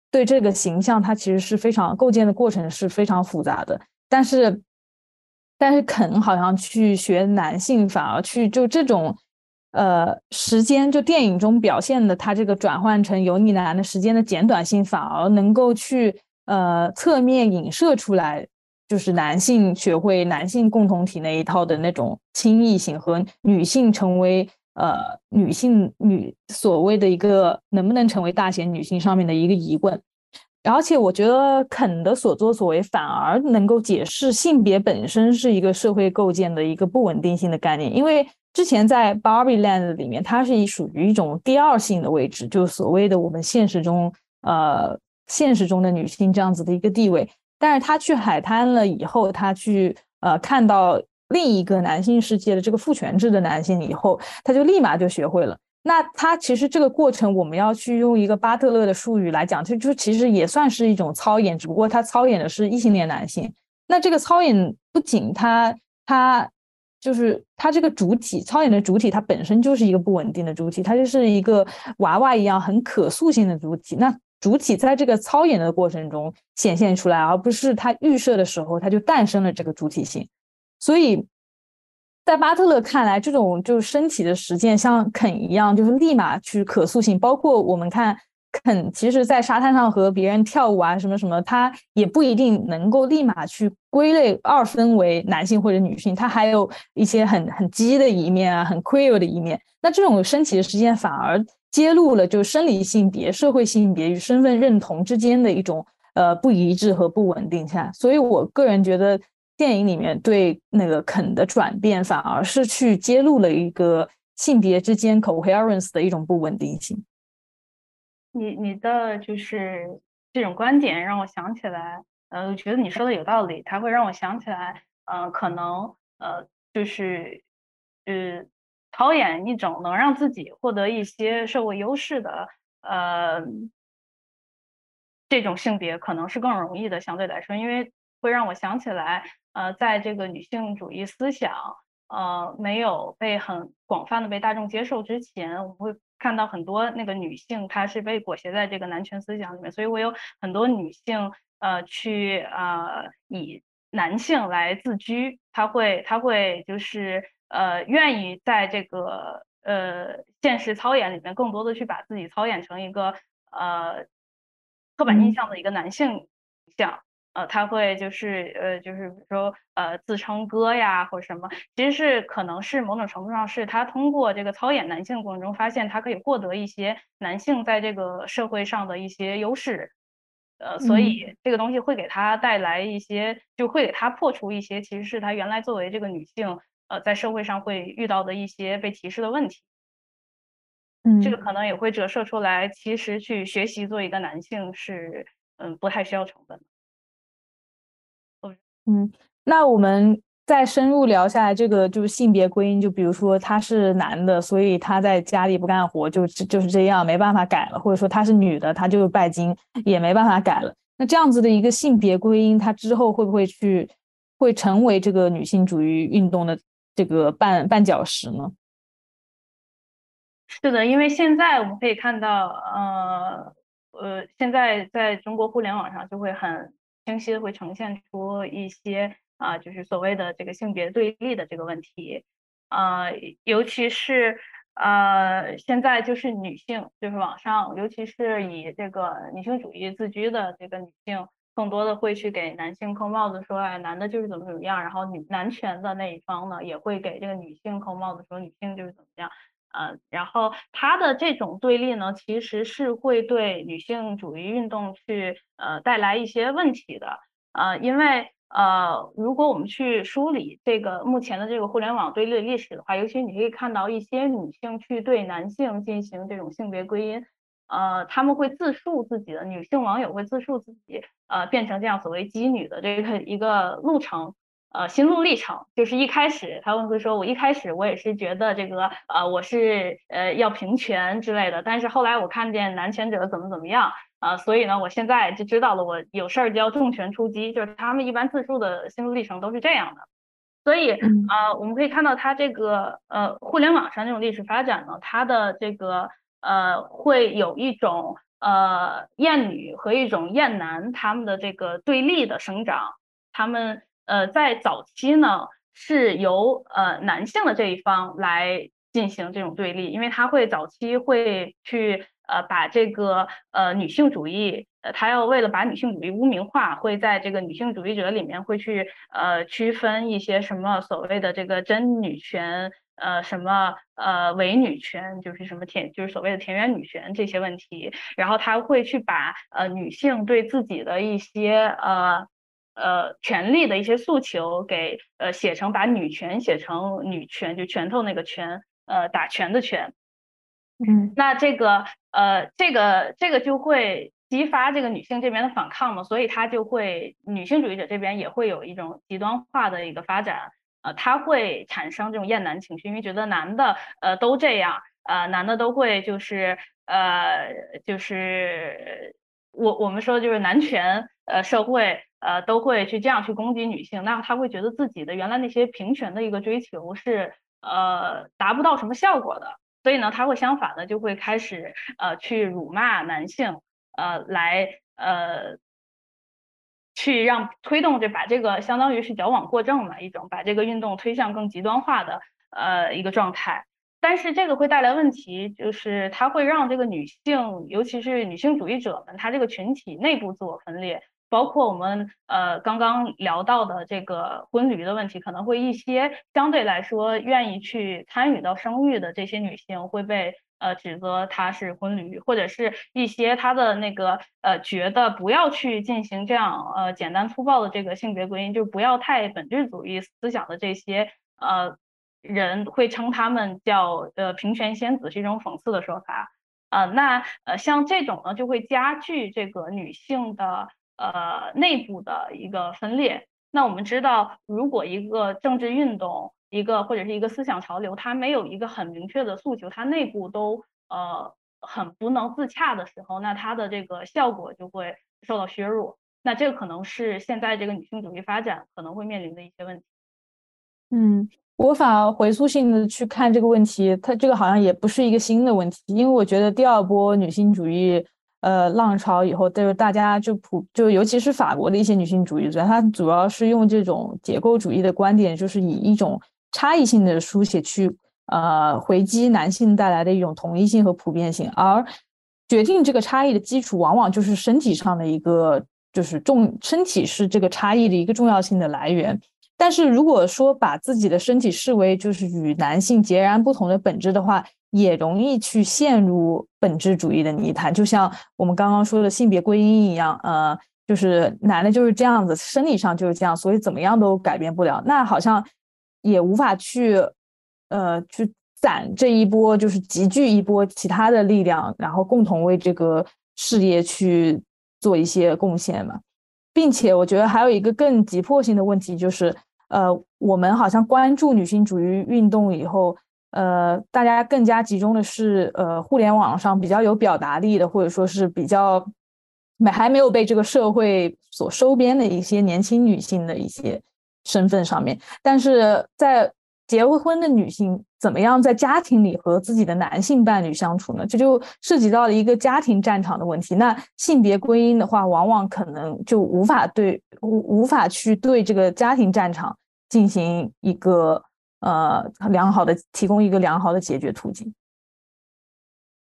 对这个形象，她其实是非常构建的过程是非常复杂的，但是。但是肯好像去学男性，反而去就这种呃时间，就电影中表现的它这个转换成油腻男的时间的简短性，反而能够去呃侧面影射出来，就是男性学会男性共同体那一套的那种亲密性和女性成为呃女性女所谓的一个能不能成为大贤女性上面的一个疑问。而且我觉得肯的所作所为反而能够解释性别本身是一个社会构建的一个不稳定性的概念，因为之前在 Barbie Land 里面，它是属于一种第二性的位置，就是所谓的我们现实中呃现实中的女性这样子的一个地位。但是他去海滩了以后，他去呃看到另一个男性世界的这个父权制的男性以后，他就立马就学会了。那他其实这个过程，我们要去用一个巴特勒的术语来讲，就就其实也算是一种操演，只不过他操演的是异性恋男性。那这个操演不仅他他就是他这个主体操演的主体，它本身就是一个不稳定的主体，它就是一个娃娃一样很可塑性的主体。那主体在这个操演的过程中显现出来，而不是他预设的时候他就诞生了这个主体性，所以。在巴特勒看来，这种就是身体的实践，像肯一样，就是立马去可塑性。包括我们看肯，其实在沙滩上和别人跳舞啊，什么什么，他也不一定能够立马去归类二分为男性或者女性，他还有一些很很鸡的一面啊，很 queer 的一面。那这种身体的实践反而揭露了，就生理性别、社会性别与身份认同之间的一种呃不一致和不稳定下。所以我个人觉得。电影里面对那个肯的转变，反而是去揭露了一个性别之间 coherence 的一种不稳定性。你你的就是这种观点让我想起来，呃，我觉得你说的有道理，它会让我想起来，呃，可能呃就是呃操演一种能让自己获得一些社会优势的呃这种性别，可能是更容易的，相对来说，因为会让我想起来。呃，在这个女性主义思想呃没有被很广泛的被大众接受之前，我们会看到很多那个女性她是被裹挟在这个男权思想里面，所以我有很多女性呃去呃以男性来自居，她会她会就是呃愿意在这个呃现实操演里面更多的去把自己操演成一个呃刻板印象的一个男性像。呃，他会就是呃，就是比如说呃，自称哥呀，或者什么，其实是可能是某种程度上是他通过这个操演男性的过程中，发现他可以获得一些男性在这个社会上的一些优势，呃，所以这个东西会给他带来一些，就会给他破除一些，其实是他原来作为这个女性，呃，在社会上会遇到的一些被歧视的问题。嗯，这个可能也会折射出来，其实去学习做一个男性是嗯不太需要成本。嗯，那我们再深入聊下来，这个就是性别归因，就比如说他是男的，所以他在家里不干活，就就是这样，没办法改了；或者说他是女的，他就拜金，也没办法改了。那这样子的一个性别归因，他之后会不会去会成为这个女性主义运动的这个绊绊脚石呢？是的，因为现在我们可以看到，呃呃，现在在中国互联网上就会很。清晰的会呈现出一些啊，就是所谓的这个性别对立的这个问题，啊，尤其是呃，现在就是女性，就是网上，尤其是以这个女性主义自居的这个女性，更多的会去给男性扣帽子，说哎，男的就是怎么怎么样，然后女男权的那一方呢，也会给这个女性扣帽子，说女性就是怎么样。呃，然后他的这种对立呢，其实是会对女性主义运动去呃带来一些问题的，呃，因为呃，如果我们去梳理这个目前的这个互联网对立的历史的话，尤其你可以看到一些女性去对男性进行这种性别归因，呃，他们会自述自己的女性网友会自述自己呃变成这样所谓基女的这个一个路程。呃，心路历程就是一开始他们会说，我一开始我也是觉得这个呃，我是呃要平权之类的，但是后来我看见男权者怎么怎么样啊，所以呢，我现在就知道了，我有事儿就要重拳出击，就是他们一般自述的心路历程都是这样的。所以啊，我们可以看到他这个呃互联网上这种历史发展呢，它的这个呃会有一种呃厌女和一种厌男他们的这个对立的生长，他们。呃，在早期呢，是由呃男性的这一方来进行这种对立，因为他会早期会去呃把这个呃女性主义，呃他要为了把女性主义污名化，会在这个女性主义者里面会去呃区分一些什么所谓的这个真女权。呃，什么呃伪女权，就是什么田，就是所谓的田园女权这些问题，然后他会去把呃女性对自己的一些呃呃权利的一些诉求给呃写成把女权写成女权，就拳头那个拳，呃打拳的拳，嗯，那这个呃这个这个就会激发这个女性这边的反抗嘛，所以她就会女性主义者这边也会有一种极端化的一个发展。呃，他会产生这种厌男情绪，因为觉得男的呃都这样，呃，男的都会就是呃就是我我们说就是男权呃社会呃都会去这样去攻击女性，那他会觉得自己的原来那些平权的一个追求是呃达不到什么效果的，所以呢，他会相反的就会开始呃去辱骂男性，呃来呃。去让推动这把这个相当于是矫枉过正嘛一种把这个运动推向更极端化的呃一个状态，但是这个会带来问题，就是它会让这个女性，尤其是女性主义者们，她这个群体内部自我分裂，包括我们呃刚刚聊到的这个婚驴的问题，可能会一些相对来说愿意去参与到生育的这些女性会被。呃，指责她是婚驴，或者是一些她的那个呃，觉得不要去进行这样呃简单粗暴的这个性别归因，就不要太本质主义思想的这些呃人，会称他们叫呃平权仙子，是一种讽刺的说法。呃，那呃像这种呢，就会加剧这个女性的呃内部的一个分裂。那我们知道，如果一个政治运动，一个或者是一个思想潮流，它没有一个很明确的诉求，它内部都呃很不能自洽的时候，那它的这个效果就会受到削弱。那这个可能是现在这个女性主义发展可能会面临的一些问题。嗯，我反而回溯性的去看这个问题，它这个好像也不是一个新的问题，因为我觉得第二波女性主义呃浪潮以后，就是大家就普就尤其是法国的一些女性主义者，她主要是用这种结构主义的观点，就是以一种差异性的书写去呃回击男性带来的一种同一性和普遍性，而决定这个差异的基础往往就是身体上的一个就是重身体是这个差异的一个重要性的来源。但是如果说把自己的身体视为就是与男性截然不同的本质的话，也容易去陷入本质主义的泥潭。就像我们刚刚说的性别归因一样，呃，就是男的就是这样子，生理上就是这样，所以怎么样都改变不了。那好像。也无法去，呃，去攒这一波，就是集聚一波其他的力量，然后共同为这个事业去做一些贡献嘛。并且，我觉得还有一个更急迫性的问题，就是，呃，我们好像关注女性主义运动以后，呃，大家更加集中的是，呃，互联网上比较有表达力的，或者说是比较没还没有被这个社会所收编的一些年轻女性的一些。身份上面，但是在结过婚的女性怎么样在家庭里和自己的男性伴侣相处呢？这就涉及到了一个家庭战场的问题。那性别归因的话，往往可能就无法对无无法去对这个家庭战场进行一个呃良好的提供一个良好的解决途径。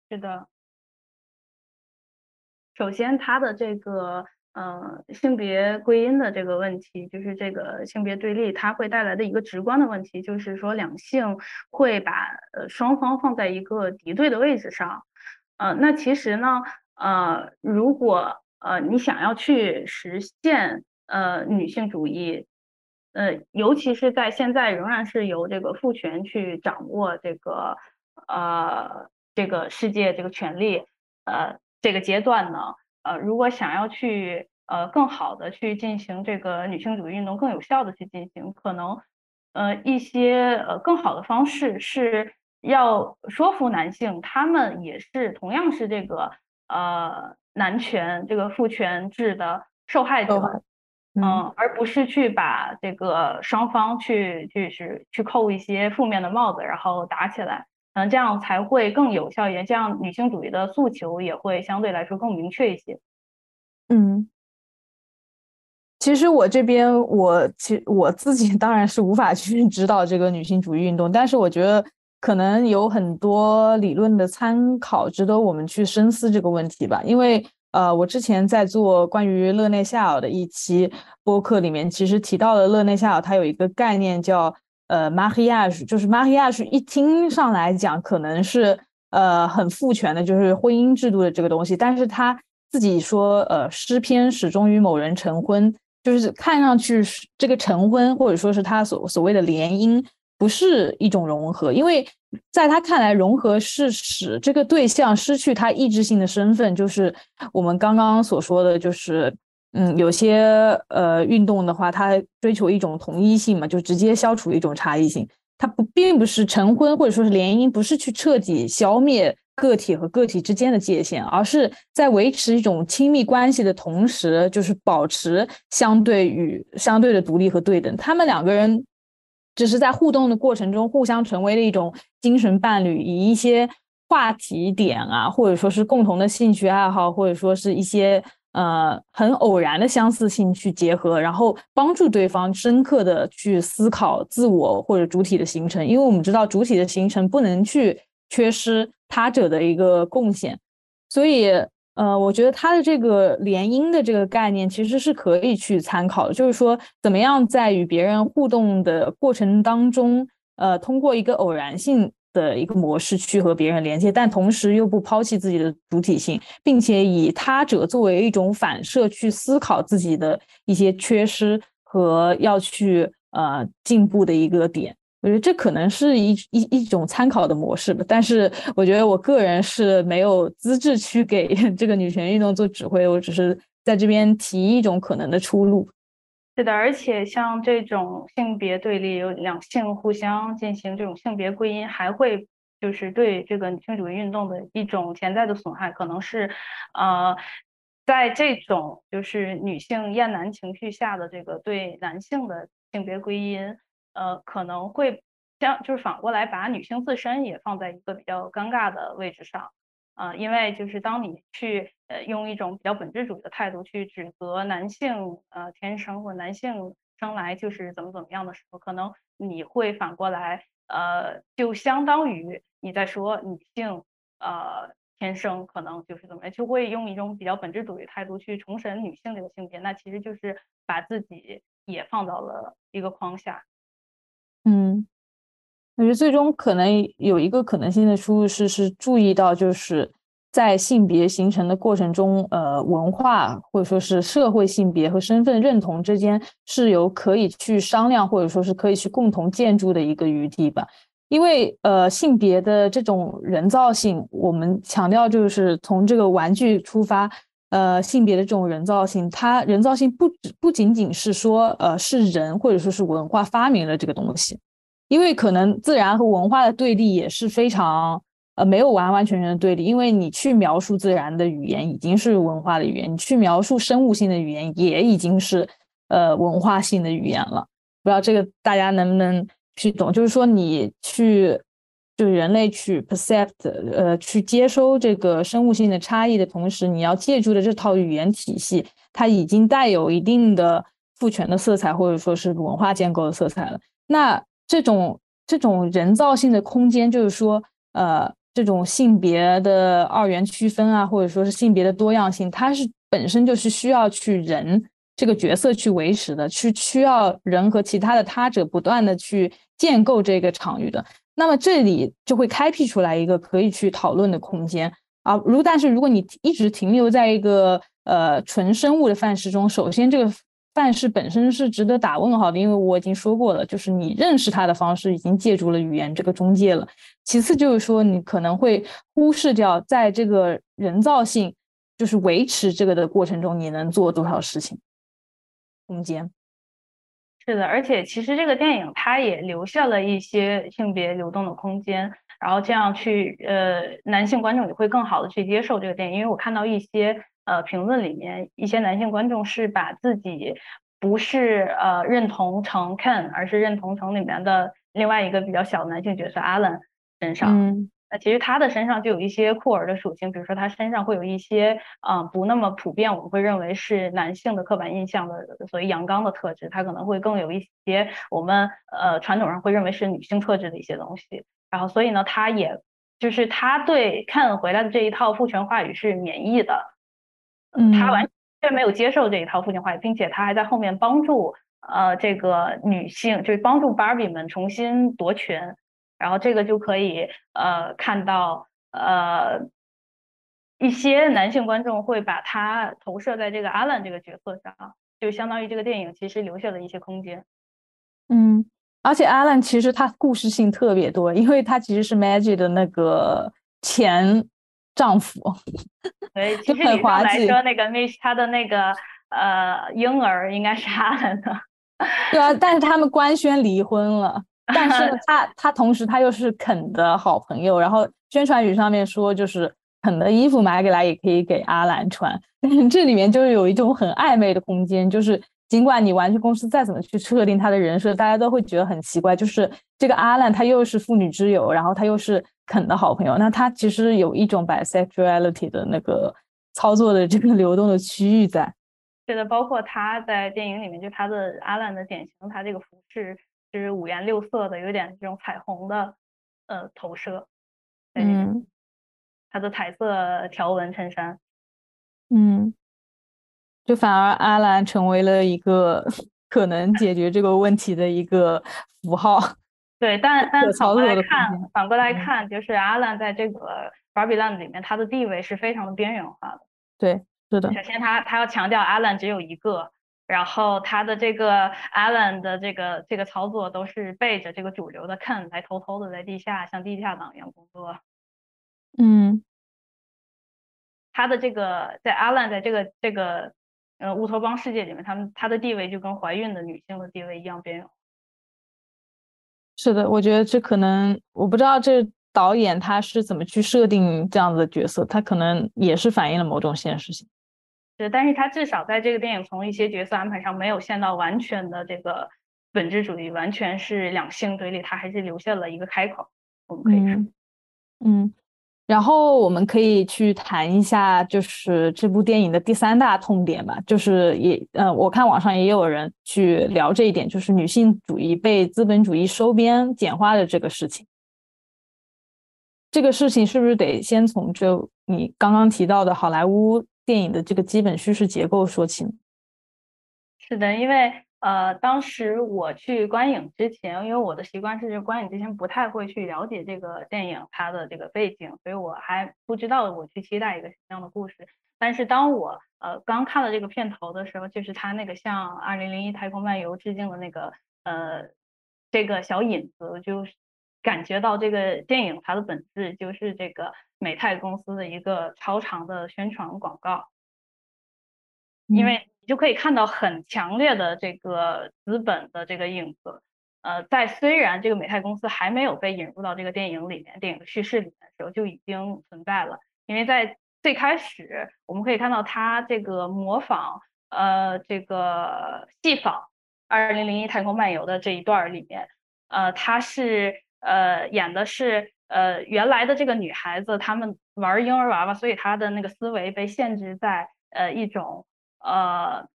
是的，首先他的这个。呃，性别归因的这个问题，就是这个性别对立，它会带来的一个直观的问题，就是说两性会把呃双方放在一个敌对的位置上。呃，那其实呢，呃，如果呃你想要去实现呃女性主义，呃，尤其是在现在仍然是由这个父权去掌握这个呃这个世界这个权利呃这个阶段呢。呃，如果想要去呃更好的去进行这个女性主义运动，更有效的去进行，可能呃一些呃更好的方式是要说服男性，他们也是同样是这个呃男权这个父权制的受害者，嗯，而不是去把这个双方去就是去扣一些负面的帽子，然后打起来。嗯，这样才会更有效一点，这样女性主义的诉求也会相对来说更明确一些。嗯，其实我这边，我其我自己 <laughs> 当然是无法去指导这个女性主义运动，但是我觉得可能有很多理论的参考，值得我们去深思这个问题吧。因为呃，我之前在做关于勒内夏尔的一期播客里面，其实提到了勒内夏尔，他有一个概念叫呃 mariage，就是 mariage 一听上来讲可能是呃很父权的，就是婚姻制度的这个东西，但是他自己说呃诗篇始终与某人成婚。就是看上去是这个成婚，或者说是他所所谓的联姻，不是一种融合，因为在他看来，融合是使这个对象失去他意志性的身份。就是我们刚刚所说的，就是嗯，有些呃运动的话，它追求一种统一性嘛，就直接消除一种差异性。它不并不是成婚或者说是联姻，不是去彻底消灭。个体和个体之间的界限，而是在维持一种亲密关系的同时，就是保持相对与相对的独立和对等。他们两个人只是在互动的过程中，互相成为了一种精神伴侣，以一些话题点啊，或者说是共同的兴趣爱好，或者说是一些呃很偶然的相似性去结合，然后帮助对方深刻的去思考自我或者主体的形成。因为我们知道，主体的形成不能去。缺失他者的一个贡献，所以呃，我觉得他的这个联姻的这个概念其实是可以去参考的，就是说怎么样在与别人互动的过程当中，呃，通过一个偶然性的一个模式去和别人连接，但同时又不抛弃自己的主体性，并且以他者作为一种反射去思考自己的一些缺失和要去呃进步的一个点。我觉得这可能是一一一种参考的模式吧，但是我觉得我个人是没有资质去给 <laughs> 这个女权运动做指挥，我只是在这边提一种可能的出路。是的，而且像这种性别对立，有两性互相进行这种性别归因，还会就是对这个女性主义运动的一种潜在的损害，可能是呃，在这种就是女性厌男情绪下的这个对男性的性别归因。呃，可能会将就是反过来把女性自身也放在一个比较尴尬的位置上，啊，因为就是当你去呃用一种比较本质主义的态度去指责男性呃天生或男性生来就是怎么怎么样的时候，可能你会反过来呃就相当于你在说女性呃天生可能就是怎么样，就会用一种比较本质主义态度去重审女性这个性别，那其实就是把自己也放到了一个框下。嗯，我觉得最终可能有一个可能性的出路是，是注意到就是在性别形成的过程中，呃，文化或者说是社会性别和身份认同之间是有可以去商量或者说是可以去共同建筑的一个余地吧。因为呃，性别的这种人造性，我们强调就是从这个玩具出发。呃，性别的这种人造性，它人造性不只不仅仅是说，呃，是人或者说是文化发明了这个东西，因为可能自然和文化的对立也是非常，呃，没有完完全全的对立，因为你去描述自然的语言已经是文化的语言，你去描述生物性的语言也已经是，呃，文化性的语言了。不知道这个大家能不能去懂？就是说你去。就人类去 percept，呃，去接收这个生物性的差异的同时，你要借助的这套语言体系，它已经带有一定的父权的色彩，或者说是文化建构的色彩了。那这种这种人造性的空间，就是说，呃，这种性别的二元区分啊，或者说是性别的多样性，它是本身就是需要去人这个角色去维持的，去需要人和其他的他者不断的去建构这个场域的。那么这里就会开辟出来一个可以去讨论的空间啊。如但是如果你一直停留在一个呃纯生物的范式中，首先这个范式本身是值得打问号的，因为我已经说过了，就是你认识它的方式已经借助了语言这个中介了。其次就是说，你可能会忽视掉在这个人造性就是维持这个的过程中，你能做多少事情空间。是的，而且其实这个电影它也留下了一些性别流动的空间，然后这样去呃男性观众也会更好的去接受这个电影，因为我看到一些呃评论里面，一些男性观众是把自己不是呃认同成 Ken，而是认同成里面的另外一个比较小的男性角色 Alan 身上。那其实他的身上就有一些酷儿的属性，比如说他身上会有一些啊不那么普遍，我们会认为是男性的刻板印象的，所谓阳刚的特质，他可能会更有一些我们呃传统上会认为是女性特质的一些东西。然后所以呢，他也就是他对看回来的这一套父权话语是免疫的，嗯，他完全没有接受这一套父权话语，并且他还在后面帮助呃这个女性，就是帮助芭比们重新夺权，然后这个就可以呃看到呃。一些男性观众会把他投射在这个阿兰这个角色上，就相当于这个电影其实留下了一些空间。嗯，而且阿兰其实他故事性特别多，因为他其实是 Maggie 的那个前丈夫，<laughs> 对，其实理上来说，那个 Miss 他的那个呃婴儿应该是阿兰的。对啊，但是他们官宣离婚了，<laughs> 但是他他同时他又是肯的好朋友，然后宣传语上面说就是。肯的衣服买给来也可以给阿兰穿，<laughs> 但是这里面就是有一种很暧昧的空间，就是尽管你玩具公司再怎么去设定他的人设，大家都会觉得很奇怪，就是这个阿兰他又是妇女之友，然后他又是肯的好朋友，那他其实有一种 bisexuality 的那个操作的这个流动的区域在。是的，包括他在电影里面，就他的阿兰的典型，他这个服饰是五颜六色的，有点这种彩虹的呃投射。嗯。他的彩色条纹衬衫，嗯，就反而阿兰成为了一个 <laughs> 可能解决这个问题的一个符号。<laughs> 对，但但反过来看，反过来看，就是阿兰在这个 Barbie Land 里面，他的地位是非常的边缘化的。对，是的。首先，他他要强调阿兰只有一个，然后他的这个阿兰的这个这个操作都是背着这个主流的 Ken 来偷偷的在地下像地下党一样工作。嗯，他的这个在阿兰在这个这个呃乌托邦世界里面，他们他的地位就跟怀孕的女性的地位一样边缘。是的，我觉得这可能我不知道这导演他是怎么去设定这样子的角色，他可能也是反映了某种现实性。是，但是他至少在这个电影从一些角色安排上没有陷到完全的这个本质主义，完全是两性对立，他还是留下了一个开口。我们可以说，嗯。然后我们可以去谈一下，就是这部电影的第三大痛点吧，就是也呃，我看网上也有人去聊这一点，就是女性主义被资本主义收编简化的这个事情。这个事情是不是得先从就你刚刚提到的好莱坞电影的这个基本叙事结构说起？是的，因为。呃，当时我去观影之前，因为我的习惯是观影之前不太会去了解这个电影它的这个背景，所以我还不知道我去期待一个什么样的故事。但是当我呃刚看了这个片头的时候，就是它那个向《二零零一太空漫游》致敬的那个呃这个小影子，就感觉到这个电影它的本质就是这个美泰公司的一个超长的宣传广告，因为你。就可以看到很强烈的这个资本的这个影子，呃，在虽然这个美泰公司还没有被引入到这个电影里面、电影的叙事里面的时候，就已经存在了。因为在最开始，我们可以看到他这个模仿，呃，这个戏仿《二零零一太空漫游》的这一段里面，呃，他是呃演的是呃原来的这个女孩子，她们玩婴儿娃娃，所以她的那个思维被限制在呃一种。呃，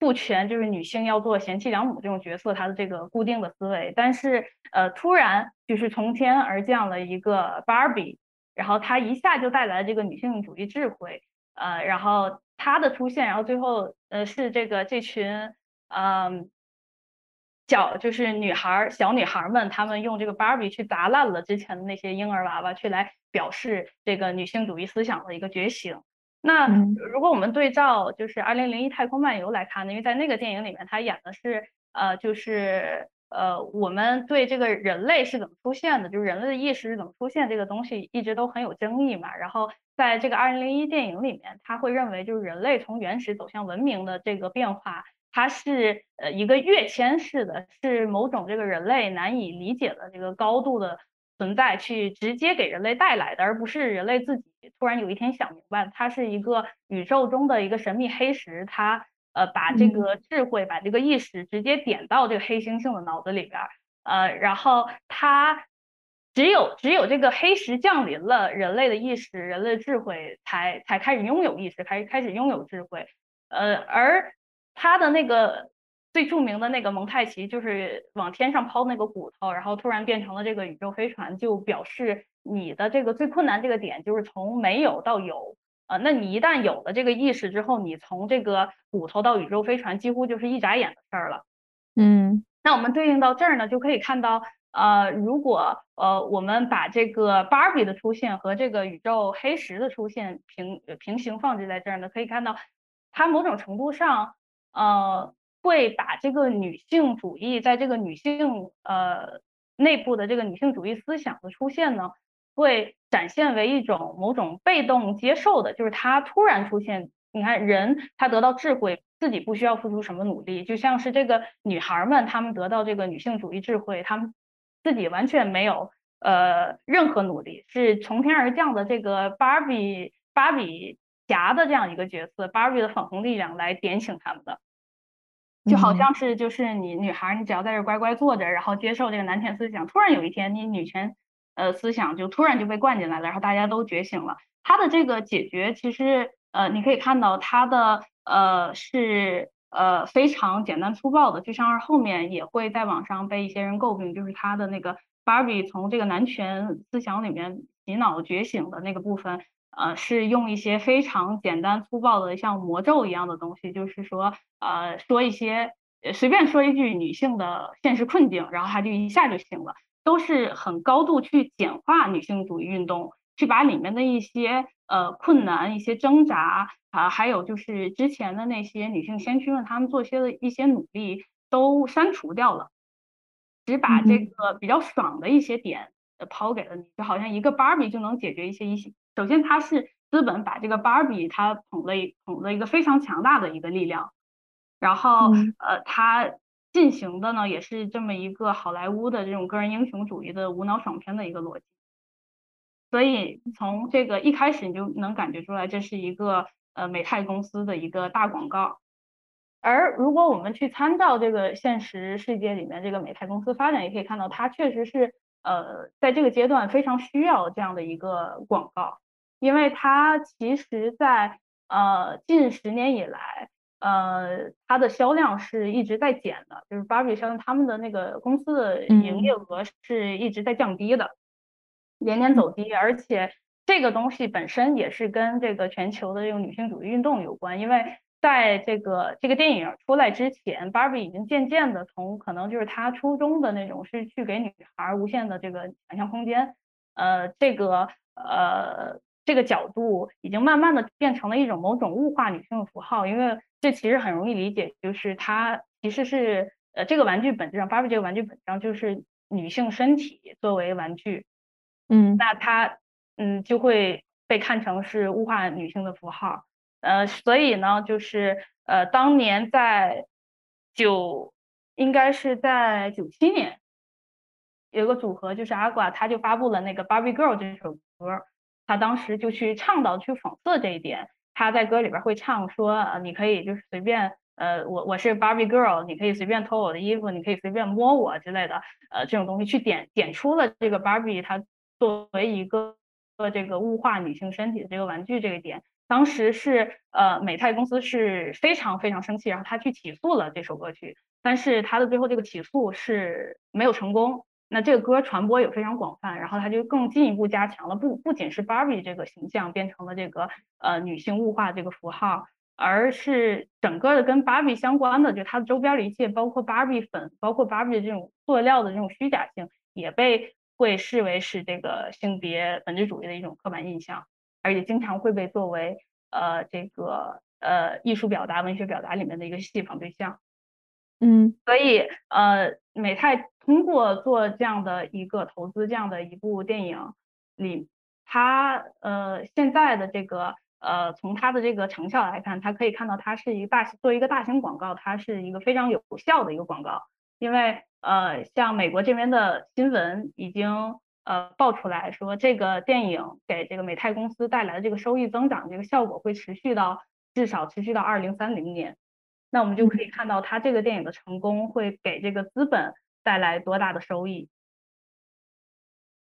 父权就是女性要做贤妻良母这种角色，她的这个固定的思维。但是，呃，突然就是从天而降了一个 Barbie，然后她一下就带来了这个女性主义智慧。呃，然后她的出现，然后最后，呃，是这个这群，嗯，小就是女孩小女孩们，她们用这个 Barbie 去砸烂了之前的那些婴儿娃娃，去来表示这个女性主义思想的一个觉醒。那如果我们对照就是《二零零一太空漫游》来看呢，因为在那个电影里面，他演的是呃，就是呃，我们对这个人类是怎么出现的，就是人类的意识是怎么出现，这个东西一直都很有争议嘛。然后在这个《二零零一》电影里面，他会认为就是人类从原始走向文明的这个变化，它是呃一个跃迁式的，是某种这个人类难以理解的这个高度的。存在去直接给人类带来的，而不是人类自己突然有一天想明白，它是一个宇宙中的一个神秘黑石，它呃把这个智慧、把这个意识直接点到这个黑猩猩的脑子里边儿，呃，然后它只有只有这个黑石降临了，人类的意识、人类的智慧才才开始拥有意识，开开始拥有智慧，呃，而它的那个。最著名的那个蒙太奇，就是往天上抛那个骨头，然后突然变成了这个宇宙飞船，就表示你的这个最困难这个点就是从没有到有啊。那你一旦有了这个意识之后，你从这个骨头到宇宙飞船，几乎就是一眨眼的事儿了。嗯，那我们对应到这儿呢，就可以看到，呃，如果呃我们把这个芭比的出现和这个宇宙黑石的出现平平行放置在这儿呢，可以看到它某种程度上，呃。会把这个女性主义在这个女性呃内部的这个女性主义思想的出现呢，会展现为一种某种被动接受的，就是它突然出现。你看，人他得到智慧，自己不需要付出什么努力，就像是这个女孩们，她们得到这个女性主义智慧，她们自己完全没有呃任何努力，是从天而降的这个芭比芭比侠的这样一个角色，芭比的粉红力量来点醒她们的。就好像是就是你女孩，你只要在这乖乖坐着，然后接受这个男权思想，突然有一天你女权呃思想就突然就被灌进来了，然后大家都觉醒了。他的这个解决其实呃你可以看到他的呃是呃非常简单粗暴的，就像是后面也会在网上被一些人诟病，就是他的那个 Barbie 从这个男权思想里面洗脑觉醒的那个部分。呃，是用一些非常简单粗暴的，像魔咒一样的东西，就是说，呃，说一些随便说一句女性的现实困境，然后她就一下就醒了，都是很高度去简化女性主义运动，去把里面的一些呃困难、一些挣扎啊，还有就是之前的那些女性先驱们她们做些的一些努力都删除掉了，只把这个比较爽的一些点抛给了你，就好像一个芭比就能解决一些一些。首先，它是资本把这个芭比它捧了捧了一个非常强大的一个力量，然后呃，它进行的呢也是这么一个好莱坞的这种个人英雄主义的无脑爽片的一个逻辑，所以从这个一开始你就能感觉出来，这是一个呃美泰公司的一个大广告。而如果我们去参照这个现实世界里面这个美泰公司发展，也可以看到它确实是呃在这个阶段非常需要这样的一个广告。因为它其实，在呃近十年以来，呃它的销量是一直在减的，就是芭比销量，他们的那个公司的营业额是一直在降低的，年年走低。而且这个东西本身也是跟这个全球的这种女性主义运动有关，因为在这个这个电影出来之前，芭比已经渐渐的从可能就是它初衷的那种是去给女孩无限的这个想象空间，呃这个呃。这个角度已经慢慢的变成了一种某种物化女性的符号，因为这其实很容易理解，就是它其实是呃这个玩具本质上，芭比这个玩具本质上就是女性身体作为玩具，嗯，那它嗯就会被看成是物化女性的符号，呃，所以呢，就是呃当年在九应该是在九七年，有个组合就是阿瓜，他就发布了那个 Barbie Girl 这首歌。他当时就去倡导、去讽刺这一点。他在歌里边会唱说：“呃，你可以就是随便，呃，我我是 Barbie girl，你可以随便脱我的衣服，你可以随便摸我之类的，呃，这种东西去点点出了这个 Barbie 它作为一个这个物化女性身体的这个玩具这个点。当时是呃美泰公司是非常非常生气，然后他去起诉了这首歌曲，但是他的最后这个起诉是没有成功。”那这个歌传播也非常广泛，然后它就更进一步加强了，不不仅是芭比这个形象变成了这个呃女性物化这个符号，而是整个的跟芭比相关的，就它的周边的一切，包括芭比粉，包括芭比的这种塑料的这种虚假性，也被会视为是这个性别本质主义的一种刻板印象，而且经常会被作为呃这个呃艺术表达、文学表达里面的一个戏仿对象。嗯，所以呃美泰。通过做这样的一个投资，这样的一部电影里，他呃现在的这个呃从他的这个成效来看，他可以看到它是一个大做一个大型广告，它是一个非常有效的一个广告。因为呃像美国这边的新闻已经呃爆出来说，这个电影给这个美泰公司带来的这个收益增长这个效果会持续到至少持续到二零三零年。那我们就可以看到它这个电影的成功会给这个资本。带来多大的收益？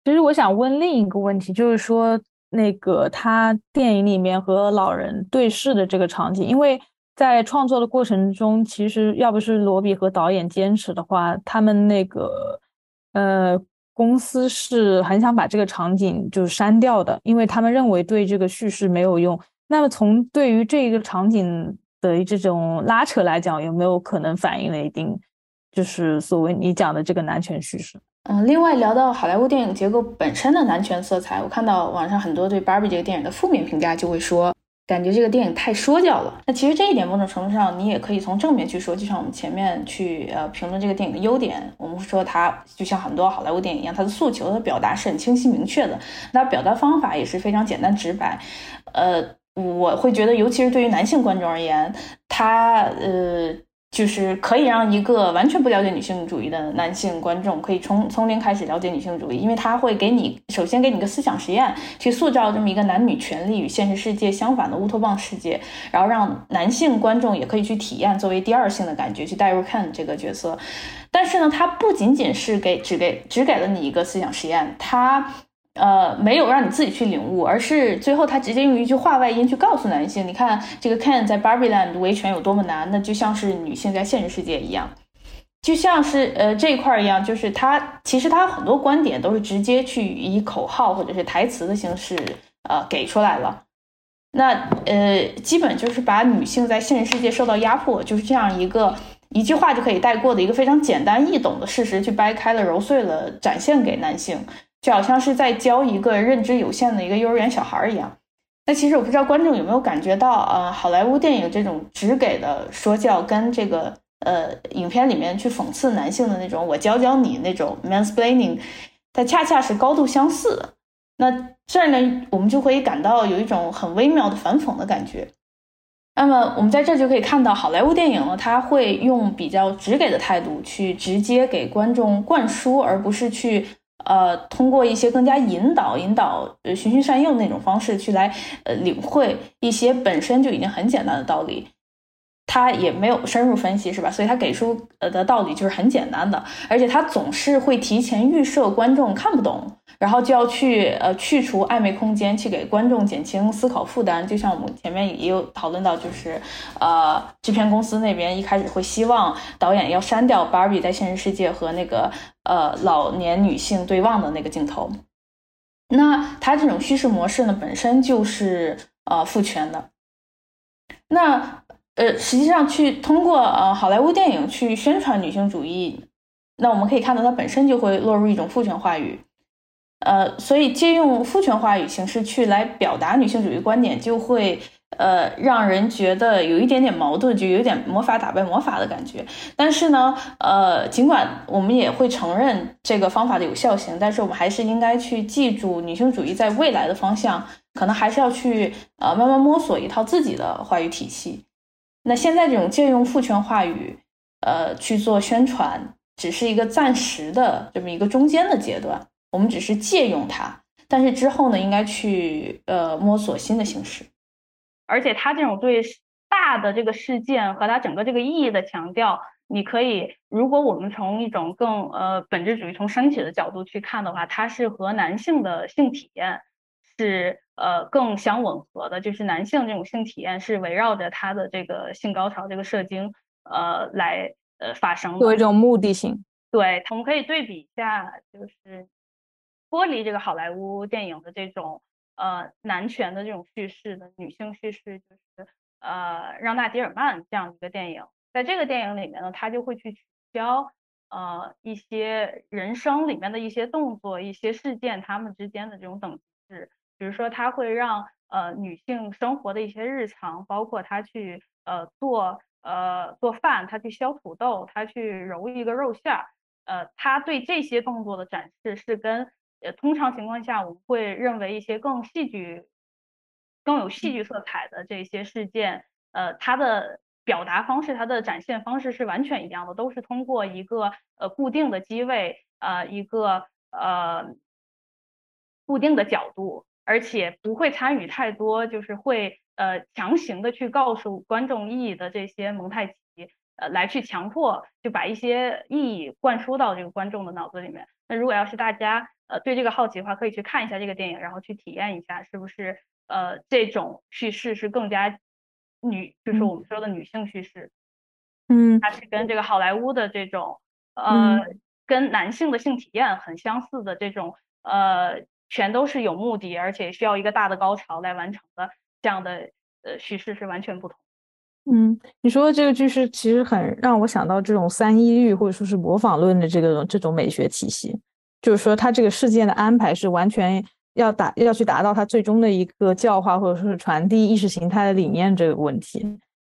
其实我想问另一个问题，就是说那个他电影里面和老人对视的这个场景，因为在创作的过程中，其实要不是罗比和导演坚持的话，他们那个呃公司是很想把这个场景就删掉的，因为他们认为对这个叙事没有用。那么从对于这个场景的这种拉扯来讲，有没有可能反映了一定就是所谓你讲的这个男权叙事？嗯，另外聊到好莱坞电影结构本身的男权色彩，我看到网上很多对《Barbie》这个电影的负面评价，就会说。感觉这个电影太说教了。那其实这一点某种程度上，你也可以从正面去说。就像我们前面去呃评论这个电影的优点，我们说它就像很多好莱坞电影一样，它的诉求、它的表达是很清晰明确的。那表达方法也是非常简单直白。呃，我会觉得，尤其是对于男性观众而言，他呃。就是可以让一个完全不了解女性主义的男性观众，可以从从零开始了解女性主义，因为他会给你首先给你个思想实验，去塑造这么一个男女权利与现实世界相反的乌托邦世界，然后让男性观众也可以去体验作为第二性的感觉，去代入看这个角色。但是呢，他不仅仅是给只给只给了你一个思想实验，他。呃，没有让你自己去领悟，而是最后他直接用一句话外音去告诉男性：你看这个 Ken 在 Barbie Land 维权有多么难，那就像是女性在现实世界一样，就像是呃这一块一样，就是他其实他很多观点都是直接去以口号或者是台词的形式呃给出来了。那呃，基本就是把女性在现实世界受到压迫，就是这样一个一句话就可以带过的一个非常简单易懂的事实，去掰开了揉碎了展现给男性。就好像是在教一个认知有限的一个幼儿园小孩一样。那其实我不知道观众有没有感觉到，呃，好莱坞电影这种只给的说教，跟这个呃影片里面去讽刺男性的那种“我教教你”那种 mansplaining，它恰恰是高度相似的。那这儿呢，我们就可以感到有一种很微妙的反讽的感觉。那么我们在这就可以看到，好莱坞电影呢，它会用比较直给的态度去直接给观众灌输，而不是去。呃，通过一些更加引导、引导、呃循循善诱那种方式去来呃领会一些本身就已经很简单的道理，他也没有深入分析，是吧？所以他给出呃的道理就是很简单的，而且他总是会提前预设观众看不懂。然后就要去呃去除暧昧空间，去给观众减轻思考负担。就像我们前面也有讨论到，就是呃制片公司那边一开始会希望导演要删掉 Barbie 在现实世界和那个呃老年女性对望的那个镜头。那它这种叙事模式呢，本身就是呃父权的。那呃实际上去通过呃好莱坞电影去宣传女性主义，那我们可以看到它本身就会落入一种父权话语。呃，所以借用父权话语形式去来表达女性主义观点，就会呃让人觉得有一点点矛盾，就有点魔法打败魔法的感觉。但是呢，呃，尽管我们也会承认这个方法的有效性，但是我们还是应该去记住，女性主义在未来的方向，可能还是要去呃慢慢摸索一套自己的话语体系。那现在这种借用父权话语，呃去做宣传，只是一个暂时的这么一个中间的阶段。我们只是借用它，但是之后呢，应该去呃摸索新的形式。而且它这种对大的这个事件和它整个这个意义的强调，你可以，如果我们从一种更呃本质主义、从身体的角度去看的话，它是和男性的性体验是呃更相吻合的，就是男性这种性体验是围绕着他的这个性高潮、这个射精呃来呃发生的，有一种目的性。对，我们可以对比一下，就是。脱离这个好莱坞电影的这种呃男权的这种叙事的女性叙事，就是呃让娜迪尔曼这样一个电影，在这个电影里面呢，他就会去取消呃一些人生里面的一些动作、一些事件，他们之间的这种等级制，比如说他会让呃女性生活的一些日常，包括她去呃做呃做饭，她去削土豆，她去揉一个肉馅儿，呃，他对这些动作的展示是跟呃，通常情况下，我们会认为一些更戏剧、更有戏剧色彩的这些事件，呃，它的表达方式、它的展现方式是完全一样的，都是通过一个呃固定的机位，呃，一个呃固定的角度，而且不会参与太多，就是会呃强行的去告诉观众意义的这些蒙太奇，呃，来去强迫就把一些意义灌输到这个观众的脑子里面。那如果要是大家，呃，对这个好奇的话，可以去看一下这个电影，然后去体验一下，是不是呃这种叙事是更加女，就是我们说的女性叙事，嗯，它是跟这个好莱坞的这种呃，跟男性的性体验很相似的这种呃，全都是有目的，而且需要一个大的高潮来完成的这样的呃叙事是完全不同。嗯，你说的这个句式其实很让我想到这种三一律或者说是模仿论的这个这种美学体系，就是说他这个事件的安排是完全要达要去达到他最终的一个教化或者说是传递意识形态的理念这个问题。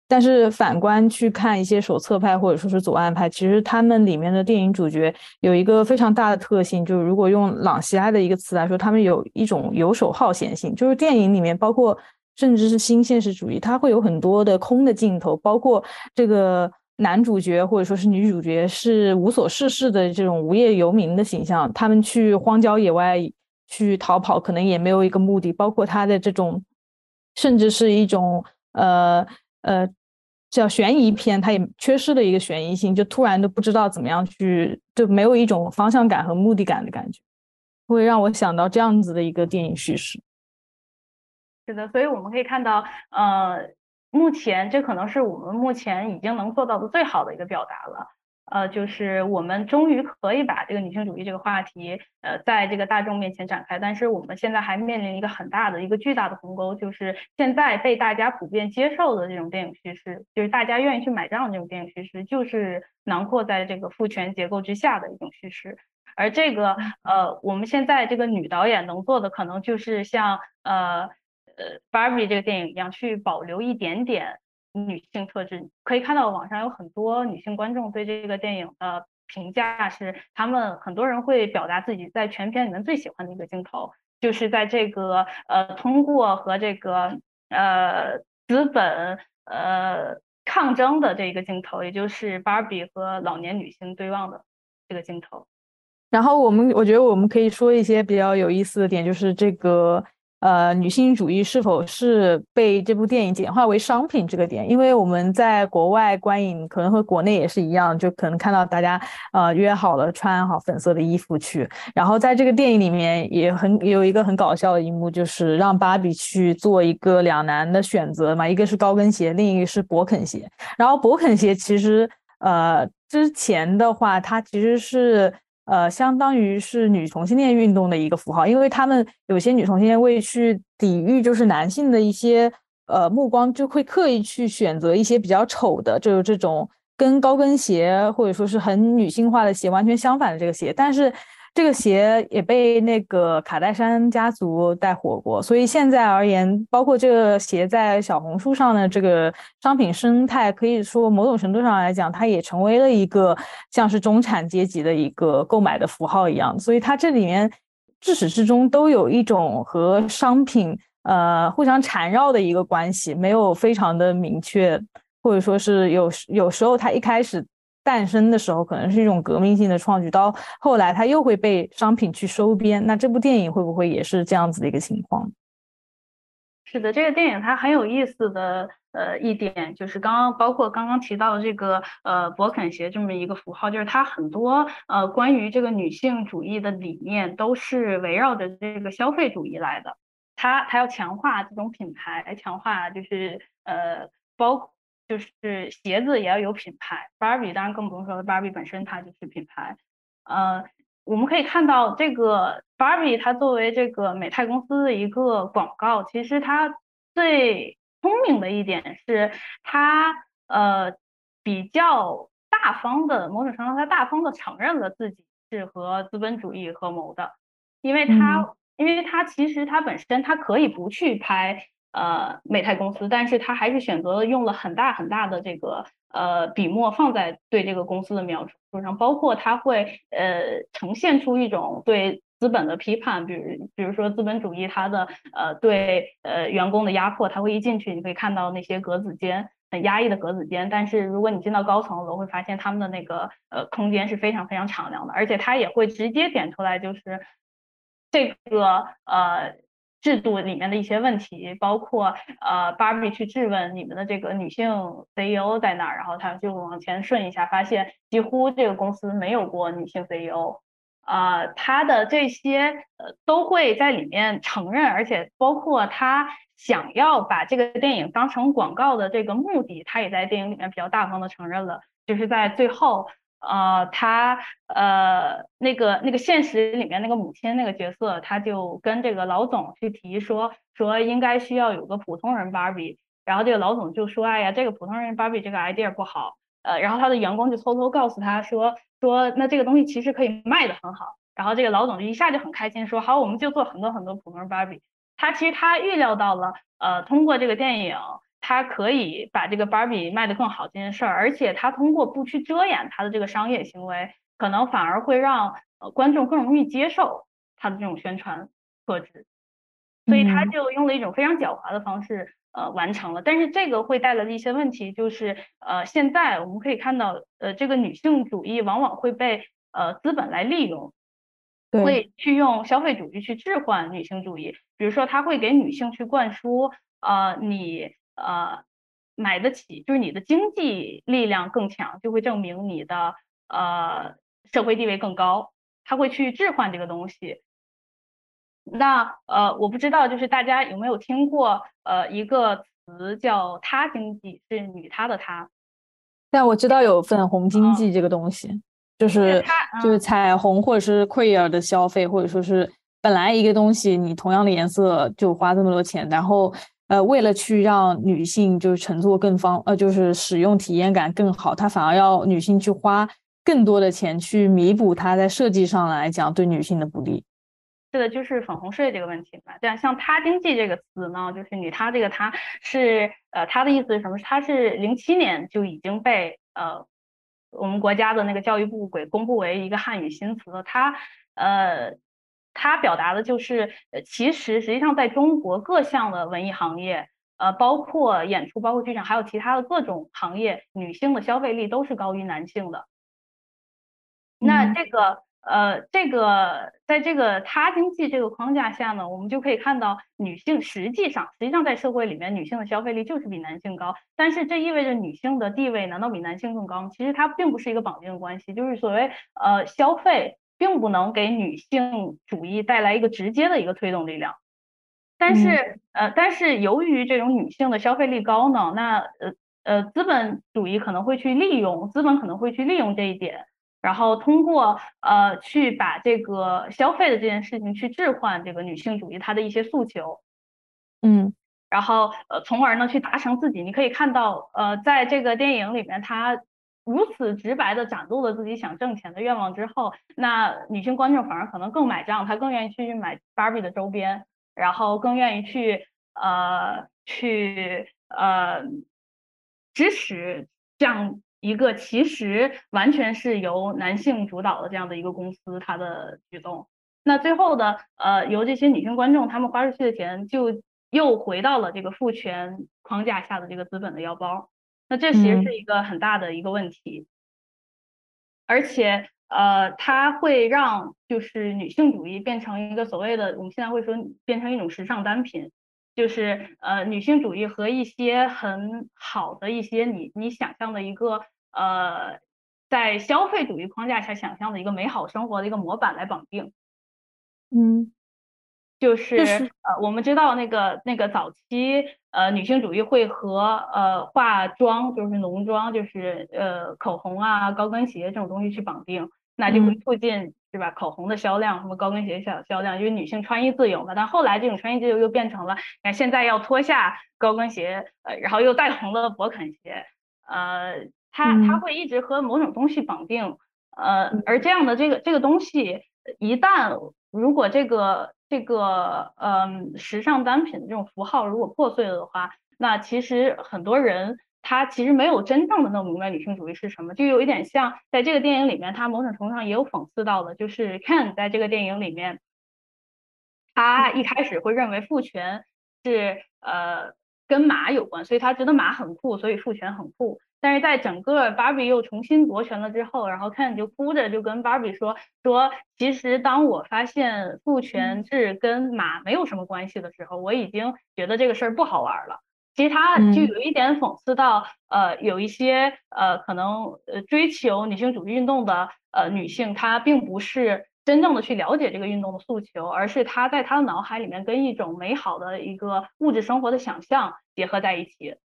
但是反观去看一些手册派或者说是左岸派，其实他们里面的电影主角有一个非常大的特性，就是如果用朗西埃的一个词来说，他们有一种游手好闲性，就是电影里面包括。甚至是新现实主义，它会有很多的空的镜头，包括这个男主角或者说是女主角是无所事事的这种无业游民的形象，他们去荒郊野外去逃跑，可能也没有一个目的。包括他的这种，甚至是一种呃呃叫悬疑片，它也缺失了一个悬疑性，就突然都不知道怎么样去，就没有一种方向感和目的感的感觉，会让我想到这样子的一个电影叙事。是的，所以我们可以看到，呃，目前这可能是我们目前已经能做到的最好的一个表达了，呃，就是我们终于可以把这个女性主义这个话题，呃，在这个大众面前展开。但是我们现在还面临一个很大的一个巨大的鸿沟，就是现在被大家普遍接受的这种电影叙事，就是大家愿意去买账的这种电影叙事，就是囊括在这个父权结构之下的一种叙事。而这个，呃，我们现在这个女导演能做的，可能就是像，呃。呃，Barbie 这个电影一样，去保留一点点女性特质，可以看到网上有很多女性观众对这个电影的评价是，他们很多人会表达自己在全片里面最喜欢的一个镜头，就是在这个呃通过和这个呃资本呃抗争的这个镜头，也就是 Barbie 和老年女性对望的这个镜头。然后我们我觉得我们可以说一些比较有意思的点，就是这个。呃，女性主义是否是被这部电影简化为商品这个点？因为我们在国外观影，可能和国内也是一样，就可能看到大家呃约好了穿好粉色的衣服去，然后在这个电影里面也很有一个很搞笑的一幕，就是让芭比去做一个两难的选择嘛，一个是高跟鞋，另一个是勃肯鞋。然后勃肯鞋其实呃之前的话，它其实是。呃，相当于是女同性恋运动的一个符号，因为他们有些女同性恋为去抵御就是男性的一些呃目光，就会刻意去选择一些比较丑的，就是这种跟高跟鞋或者说是很女性化的鞋完全相反的这个鞋，但是。这个鞋也被那个卡戴珊家族带火过，所以现在而言，包括这个鞋在小红书上的这个商品生态，可以说某种程度上来讲，它也成为了一个像是中产阶级的一个购买的符号一样。所以它这里面至始至终都有一种和商品呃互相缠绕的一个关系，没有非常的明确，或者说是有有时候它一开始。诞生的时候可能是一种革命性的创举，到后来它又会被商品去收编。那这部电影会不会也是这样子的一个情况？是的，这个电影它很有意思的呃一点就是刚刚包括刚刚提到的这个呃勃肯鞋这么一个符号，就是它很多呃关于这个女性主义的理念都是围绕着这个消费主义来的。它它要强化这种品牌，强化就是呃包。就是鞋子也要有品牌，Barbie 当然更不用说了，Barbie 本身它就是品牌。呃，我们可以看到这个 Barbie 它作为这个美泰公司的一个广告，其实它最聪明的一点是它呃比较大方的，某种程度上它大方的承认了自己是和资本主义合谋的，因为它因为它其实它本身它可以不去拍。呃，美泰公司，但是他还是选择了用了很大很大的这个呃笔墨放在对这个公司的描述上，包括他会呃呈现出一种对资本的批判，比如比如说资本主义它的呃对呃员工的压迫，他会一进去你可以看到那些格子间很压抑的格子间，但是如果你进到高层楼会发现他们的那个呃空间是非常非常敞亮的，而且他也会直接点出来就是这个呃。制度里面的一些问题，包括呃，Barbie 去质问你们的这个女性 CEO 在哪儿，然后他就往前顺一下，发现几乎这个公司没有过女性 CEO，啊，他的这些呃都会在里面承认，而且包括他想要把这个电影当成广告的这个目的，他也在电影里面比较大方的承认了，就是在最后，呃，他呃那个那个现实里面那个母亲那个角色，他就跟这个老总去提说说应该需要有个普通人芭比，然后这个老总就说，哎呀，这个普通人芭比这个 idea 不好，呃，然后他的员工就偷偷告诉他说说那这个东西其实可以卖的很好。然后这个老总就一下就很开心，说好，我们就做很多很多普通人芭比。他其实他预料到了，呃，通过这个电影，他可以把这个芭比卖得更好这件事儿，而且他通过不去遮掩他的这个商业行为，可能反而会让呃观众更容易接受他的这种宣传特质。所以他就用了一种非常狡猾的方式，呃，完成了。但是这个会带来的一些问题就是，呃，现在我们可以看到，呃，这个女性主义往往会被呃资本来利用。会去用消费主义去置换女性主义，比如说他会给女性去灌输，呃，你呃买得起，就是你的经济力量更强，就会证明你的呃社会地位更高，他会去置换这个东西。那呃，我不知道，就是大家有没有听过呃一个词叫“他经济”，是女他的他。但我知道有粉红经济这个东西。就是就是彩虹或者是 queer 的消费，或者说是本来一个东西你同样的颜色就花这么多钱，然后呃为了去让女性就是乘坐更方呃就是使用体验感更好，它反而要女性去花更多的钱去弥补它在设计上来讲对女性的不利。是的，就是粉红税这个问题嘛。对啊，像他经济这个词呢，就是你他这个他是呃他的意思是什么？他是零七年就已经被呃。我们国家的那个教育部给公布为一个汉语新词，它呃，它表达的就是，呃其实实际上在中国各项的文艺行业，呃，包括演出、包括剧场，还有其他的各种行业，女性的消费力都是高于男性的。那这个。呃，这个在这个他经济这个框架下呢，我们就可以看到女性实际上，实际上在社会里面，女性的消费力就是比男性高。但是这意味着女性的地位难道比男性更高？其实它并不是一个绑定的关系，就是所谓呃消费并不能给女性主义带来一个直接的一个推动力量。但是呃，但是由于这种女性的消费力高呢，那呃呃资本主义可能会去利用，资本可能会去利用这一点。然后通过呃去把这个消费的这件事情去置换这个女性主义它的一些诉求，嗯，然后呃从而呢去达成自己。你可以看到呃在这个电影里面，他如此直白的展露了自己想挣钱的愿望之后，那女性观众反而可能更买账，她更愿意去买芭比的周边，然后更愿意去呃去呃支持这样。一个其实完全是由男性主导的这样的一个公司，它的举动，那最后的呃，由这些女性观众他们花出去的钱，就又回到了这个父权框架下的这个资本的腰包，那这其实是一个很大的一个问题，而且呃，它会让就是女性主义变成一个所谓的我们现在会说变成一种时尚单品。就是呃，女性主义和一些很好的一些你你想象的一个呃，在消费主义框架下想象的一个美好生活的一个模板来绑定。嗯，就是呃，我们知道那个那个早期呃，女性主义会和呃化妆，就是浓妆，就是呃口红啊、高跟鞋这种东西去绑定，那就会促进。是吧？口红的销量，什么高跟鞋销销量，因为女性穿衣自由嘛。但后来这种穿衣自由又变成了，看，现在要脱下高跟鞋，呃，然后又带红了勃肯鞋，呃，它它会一直和某种东西绑定，呃，而这样的这个这个东西，一旦如果这个这个嗯时尚单品的这种符号如果破碎了的话，那其实很多人。他其实没有真正的弄明白女性主义是什么，就有一点像在这个电影里面，他某种程度上也有讽刺到的，就是 Ken 在这个电影里面，他一开始会认为父权是呃跟马有关，所以他觉得马很酷，所以父权很酷。但是在整个 Barbie 又重新夺权了之后，然后 Ken 就哭着就跟 Barbie 说说，其实当我发现父权制跟马没有什么关系的时候，我已经觉得这个事儿不好玩了。其实他就有一点讽刺到，呃，有一些呃可能呃追求女性主义运动的呃女性，她并不是真正的去了解这个运动的诉求，而是她在她的脑海里面跟一种美好的一个物质生活的想象结合在一起。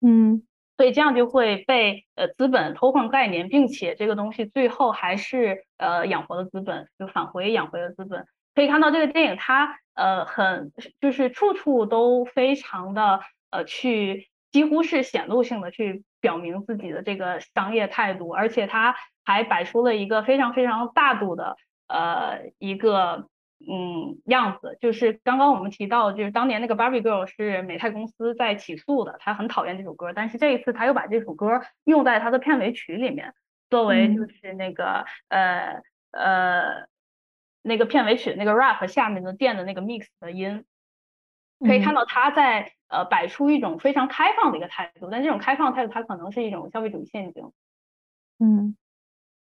嗯，所以这样就会被呃资本偷换概念，并且这个东西最后还是呃养活了资本，就返回养回了资本。可以看到这个电影它呃很就是处处都非常的呃去几乎是显露性的去表明自己的这个商业态度，而且它还摆出了一个非常非常大度的呃一个。嗯，样子就是刚刚我们提到，就是当年那个 Barbie Girl 是美泰公司在起诉的，他很讨厌这首歌，但是这一次他又把这首歌用在他的片尾曲里面，作为就是那个呃呃那个片尾曲那个 rap 下面的垫的那个 mix 的音，可以看到他在呃摆出一种非常开放的一个态度，但这种开放态度它可能是一种消费主义陷阱。嗯。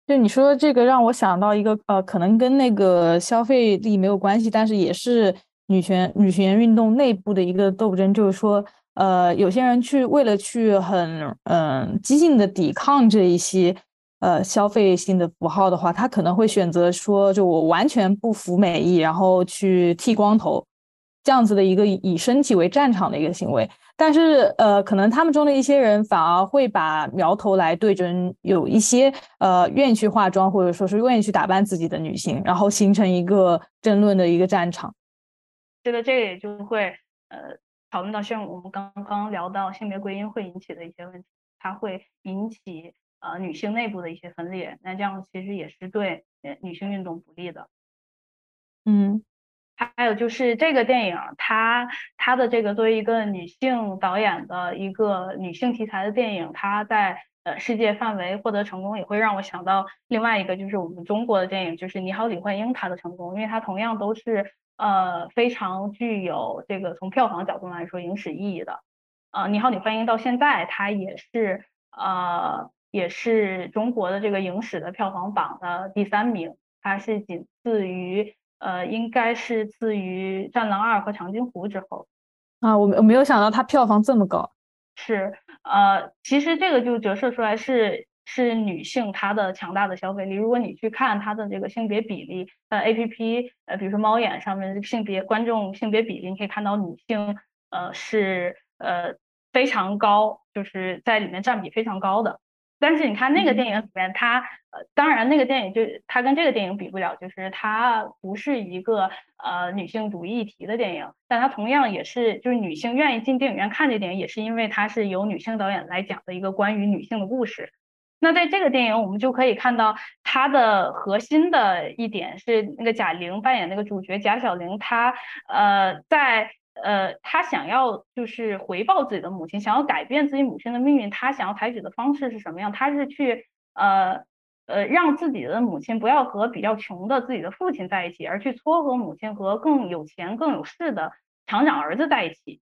就你说这个让我想到一个呃，可能跟那个消费力没有关系，但是也是女权女权运动内部的一个斗争，就是说呃，有些人去为了去很嗯激进的抵抗这一些呃消费性的符号的话，他可能会选择说，就我完全不服美意，然后去剃光头，这样子的一个以身体为战场的一个行为。但是，呃，可能他们中的一些人反而会把苗头来对准有一些呃愿意去化妆或者说是愿意去打扮自己的女性，然后形成一个争论的一个战场。觉得这个也就会呃讨论到像我们刚刚聊到性别归因会引起的一些问题，它会引起呃女性内部的一些分裂，那这样其实也是对女性运动不利的。嗯。还有就是这个电影，它它的这个作为一个女性导演的一个女性题材的电影，它在呃世界范围获得成功，也会让我想到另外一个，就是我们中国的电影，就是《你好，李焕英》它的成功，因为它同样都是呃非常具有这个从票房角度来说影史意义的。呃，《你好，李焕英》到现在它也是呃也是中国的这个影史的票房榜的第三名，它是仅次于。呃，应该是自于《战狼二》和《长津湖》之后啊，我我没有想到它票房这么高。是，呃，其实这个就折射出来是是女性她的强大的消费力。如果你去看她的这个性别比例，呃，A P P，呃，比如说猫眼上面性别观众性别比例，你可以看到女性呃是呃非常高，就是在里面占比非常高的。但是你看那个电影里面，它呃，当然那个电影就它跟这个电影比不了，就是它不是一个呃女性主义议题的电影，但它同样也是就是女性愿意进电影院看这电影，也是因为它是由女性导演来讲的一个关于女性的故事。那在这个电影，我们就可以看到它的核心的一点是那个贾玲扮演那个主角贾小玲，她呃在。呃，他想要就是回报自己的母亲，想要改变自己母亲的命运。他想要采取的方式是什么样？他是去呃呃让自己的母亲不要和比较穷的自己的父亲在一起，而去撮合母亲和更有钱更有势的厂长儿子在一起。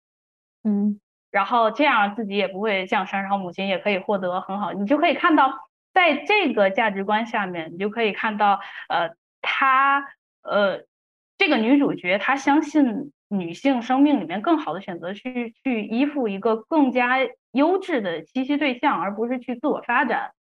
嗯，然后这样自己也不会降生，然后母亲也可以获得很好。你就可以看到，在这个价值观下面，你就可以看到呃他呃这个女主角她相信。女性生命里面更好的选择，去去依附一个更加优质的栖息对象，而不是去自我发展。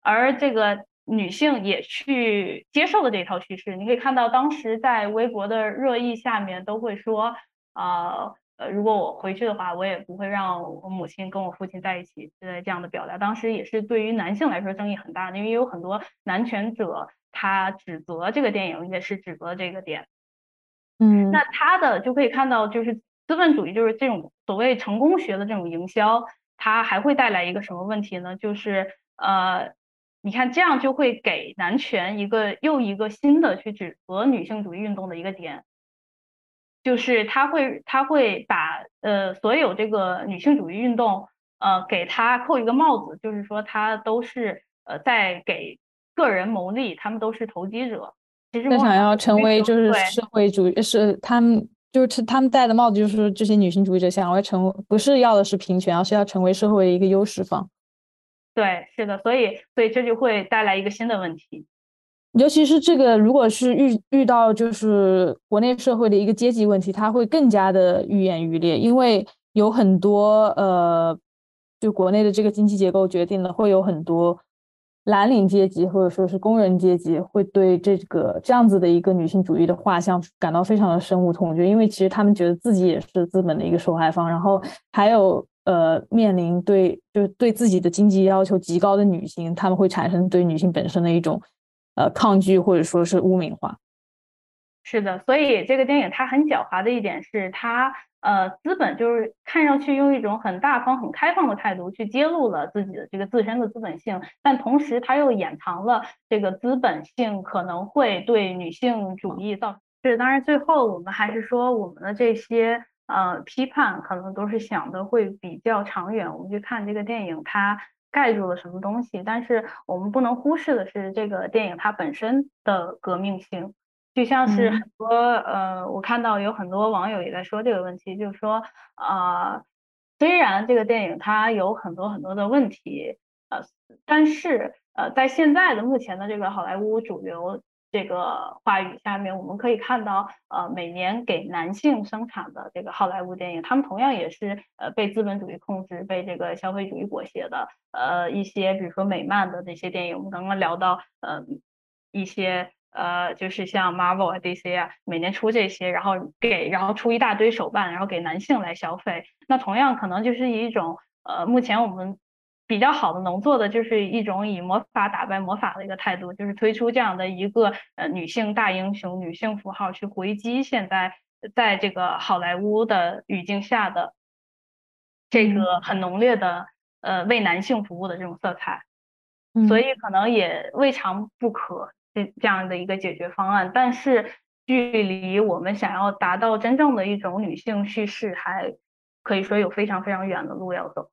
而这个女性也去接受了这一套叙事。你可以看到，当时在微博的热议下面都会说，啊呃，如果我回去的话，我也不会让我母亲跟我父亲在一起。呃，这样的表达，当时也是对于男性来说争议很大的，因为有很多男权者他指责这个电影，也是指责这个点。那他的就可以看到，就是资本主义，就是这种所谓成功学的这种营销，它还会带来一个什么问题呢？就是呃，你看这样就会给男权一个又一个新的去指责女性主义运动的一个点，就是他会他会把呃所有这个女性主义运动呃给他扣一个帽子，就是说他都是呃在给个人谋利，他们都是投机者。他想要成为就是社会主义，是他们就是他们戴的帽子，就是这些女性主义者想要成为，不是要的是平权，而是要成为社会的一个优势方。对，是的，所以所以这就会带来一个新的问题，尤其是这个，如果是遇遇到就是国内社会的一个阶级问题，它会更加的愈演愈烈，因为有很多呃，就国内的这个经济结构决定了会有很多蓝领阶级或者说是工人阶级会对这个这样子的一个女性主义的画像感到非常的深恶痛绝，因为其实他们觉得自己也是资本的一个受害方，然后还有呃面临对就是对自己的经济要求极高的女性，他们会产生对女性本身的一种呃抗拒或者说是污名化。是的，所以这个电影它很狡猾的一点是它。呃，资本就是看上去用一种很大方、很开放的态度去揭露了自己的这个自身的资本性，但同时他又掩藏了这个资本性可能会对女性主义造成。当然最后我们还是说，我们的这些呃批判可能都是想的会比较长远。我们去看这个电影，它盖住了什么东西，但是我们不能忽视的是这个电影它本身的革命性。就像是很多呃，我看到有很多网友也在说这个问题，就是说啊，虽然这个电影它有很多很多的问题，呃，但是呃，在现在的目前的这个好莱坞主流这个话语下面，我们可以看到，呃，每年给男性生产的这个好莱坞电影，他们同样也是呃被资本主义控制、被这个消费主义裹挟的，呃，一些比如说美漫的那些电影，我们刚刚聊到，呃，一些。呃，就是像 Marvel 啊、DC 啊，每年出这些，然后给，然后出一大堆手办，然后给男性来消费。那同样可能就是一种，呃，目前我们比较好的能做的，就是一种以魔法打败魔法的一个态度，就是推出这样的一个呃女性大英雄、女性符号，去回击现在在这个好莱坞的语境下的这个很浓烈的呃为男性服务的这种色彩。所以可能也未尝不可。这这样的一个解决方案，但是距离我们想要达到真正的一种女性叙事，还可以说有非常非常远的路要走。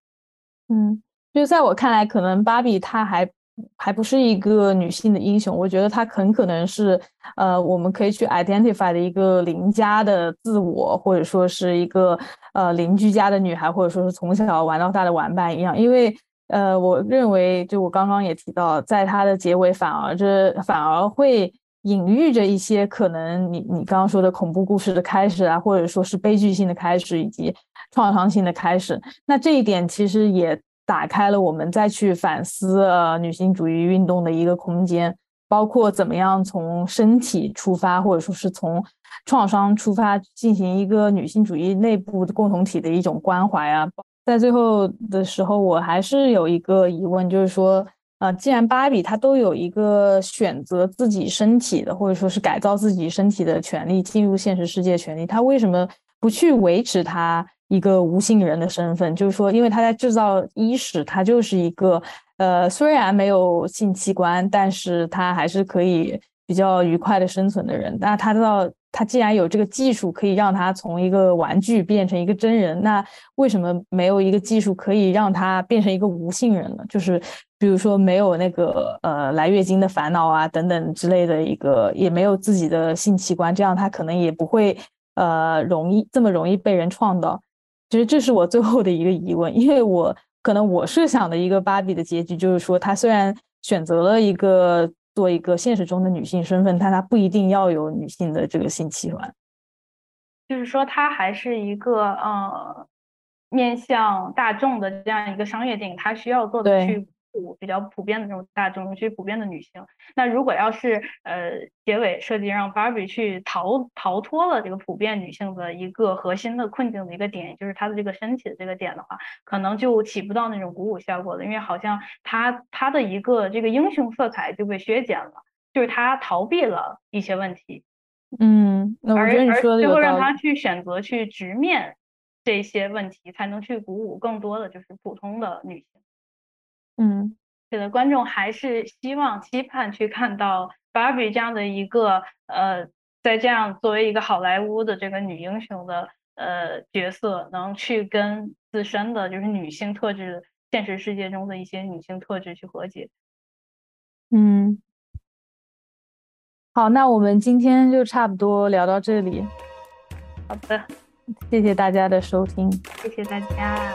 嗯，就在我看来，可能芭比她还还不是一个女性的英雄，我觉得她很可能是呃，我们可以去 identify 的一个邻家的自我，或者说是一个呃邻居家的女孩，或者说是从小玩到大的玩伴一样，因为。呃，我认为，就我刚刚也提到，在它的结尾，反而这反而会隐喻着一些可能，你你刚刚说的恐怖故事的开始啊，或者说是悲剧性的开始，以及创伤性的开始。那这一点其实也打开了我们再去反思呃女性主义运动的一个空间，包括怎么样从身体出发，或者说是从创伤出发，进行一个女性主义内部共同体的一种关怀啊。在最后的时候，我还是有一个疑问，就是说，呃，既然芭比她都有一个选择自己身体的，或者说是改造自己身体的权利，进入现实世界权利，她为什么不去维持她一个无性人的身份？就是说，因为她在制造伊始，她就是一个，呃，虽然没有性器官，但是她还是可以比较愉快的生存的人。那她到他既然有这个技术可以让他从一个玩具变成一个真人，那为什么没有一个技术可以让他变成一个无性人呢？就是比如说没有那个呃来月经的烦恼啊等等之类的一个，也没有自己的性器官，这样他可能也不会呃容易这么容易被人创造。其实这是我最后的一个疑问，因为我可能我设想的一个芭比的结局就是说，他虽然选择了一个。做一个现实中的女性身份，但她不一定要有女性的这个性器官，就是说，它还是一个呃面向大众的这样一个商业电影，它需要做的去。比较普遍的这种大众，尤其普遍的女性。那如果要是呃结尾设计让芭比去逃逃脱了这个普遍女性的一个核心的困境的一个点，就是她的这个身体的这个点的话，可能就起不到那种鼓舞效果了，因为好像她她的一个这个英雄色彩就被削减了，就是她逃避了一些问题。嗯，那我觉得你说的最后让她去选择去直面这些问题，才能去鼓舞更多的就是普通的女性。嗯，是的，观众还是希望、期盼去看到芭比这样的一个呃，在这样作为一个好莱坞的这个女英雄的呃角色，能去跟自身的就是女性特质、现实世界中的一些女性特质去和解。嗯，好，那我们今天就差不多聊到这里。好的，谢谢大家的收听，谢谢大家。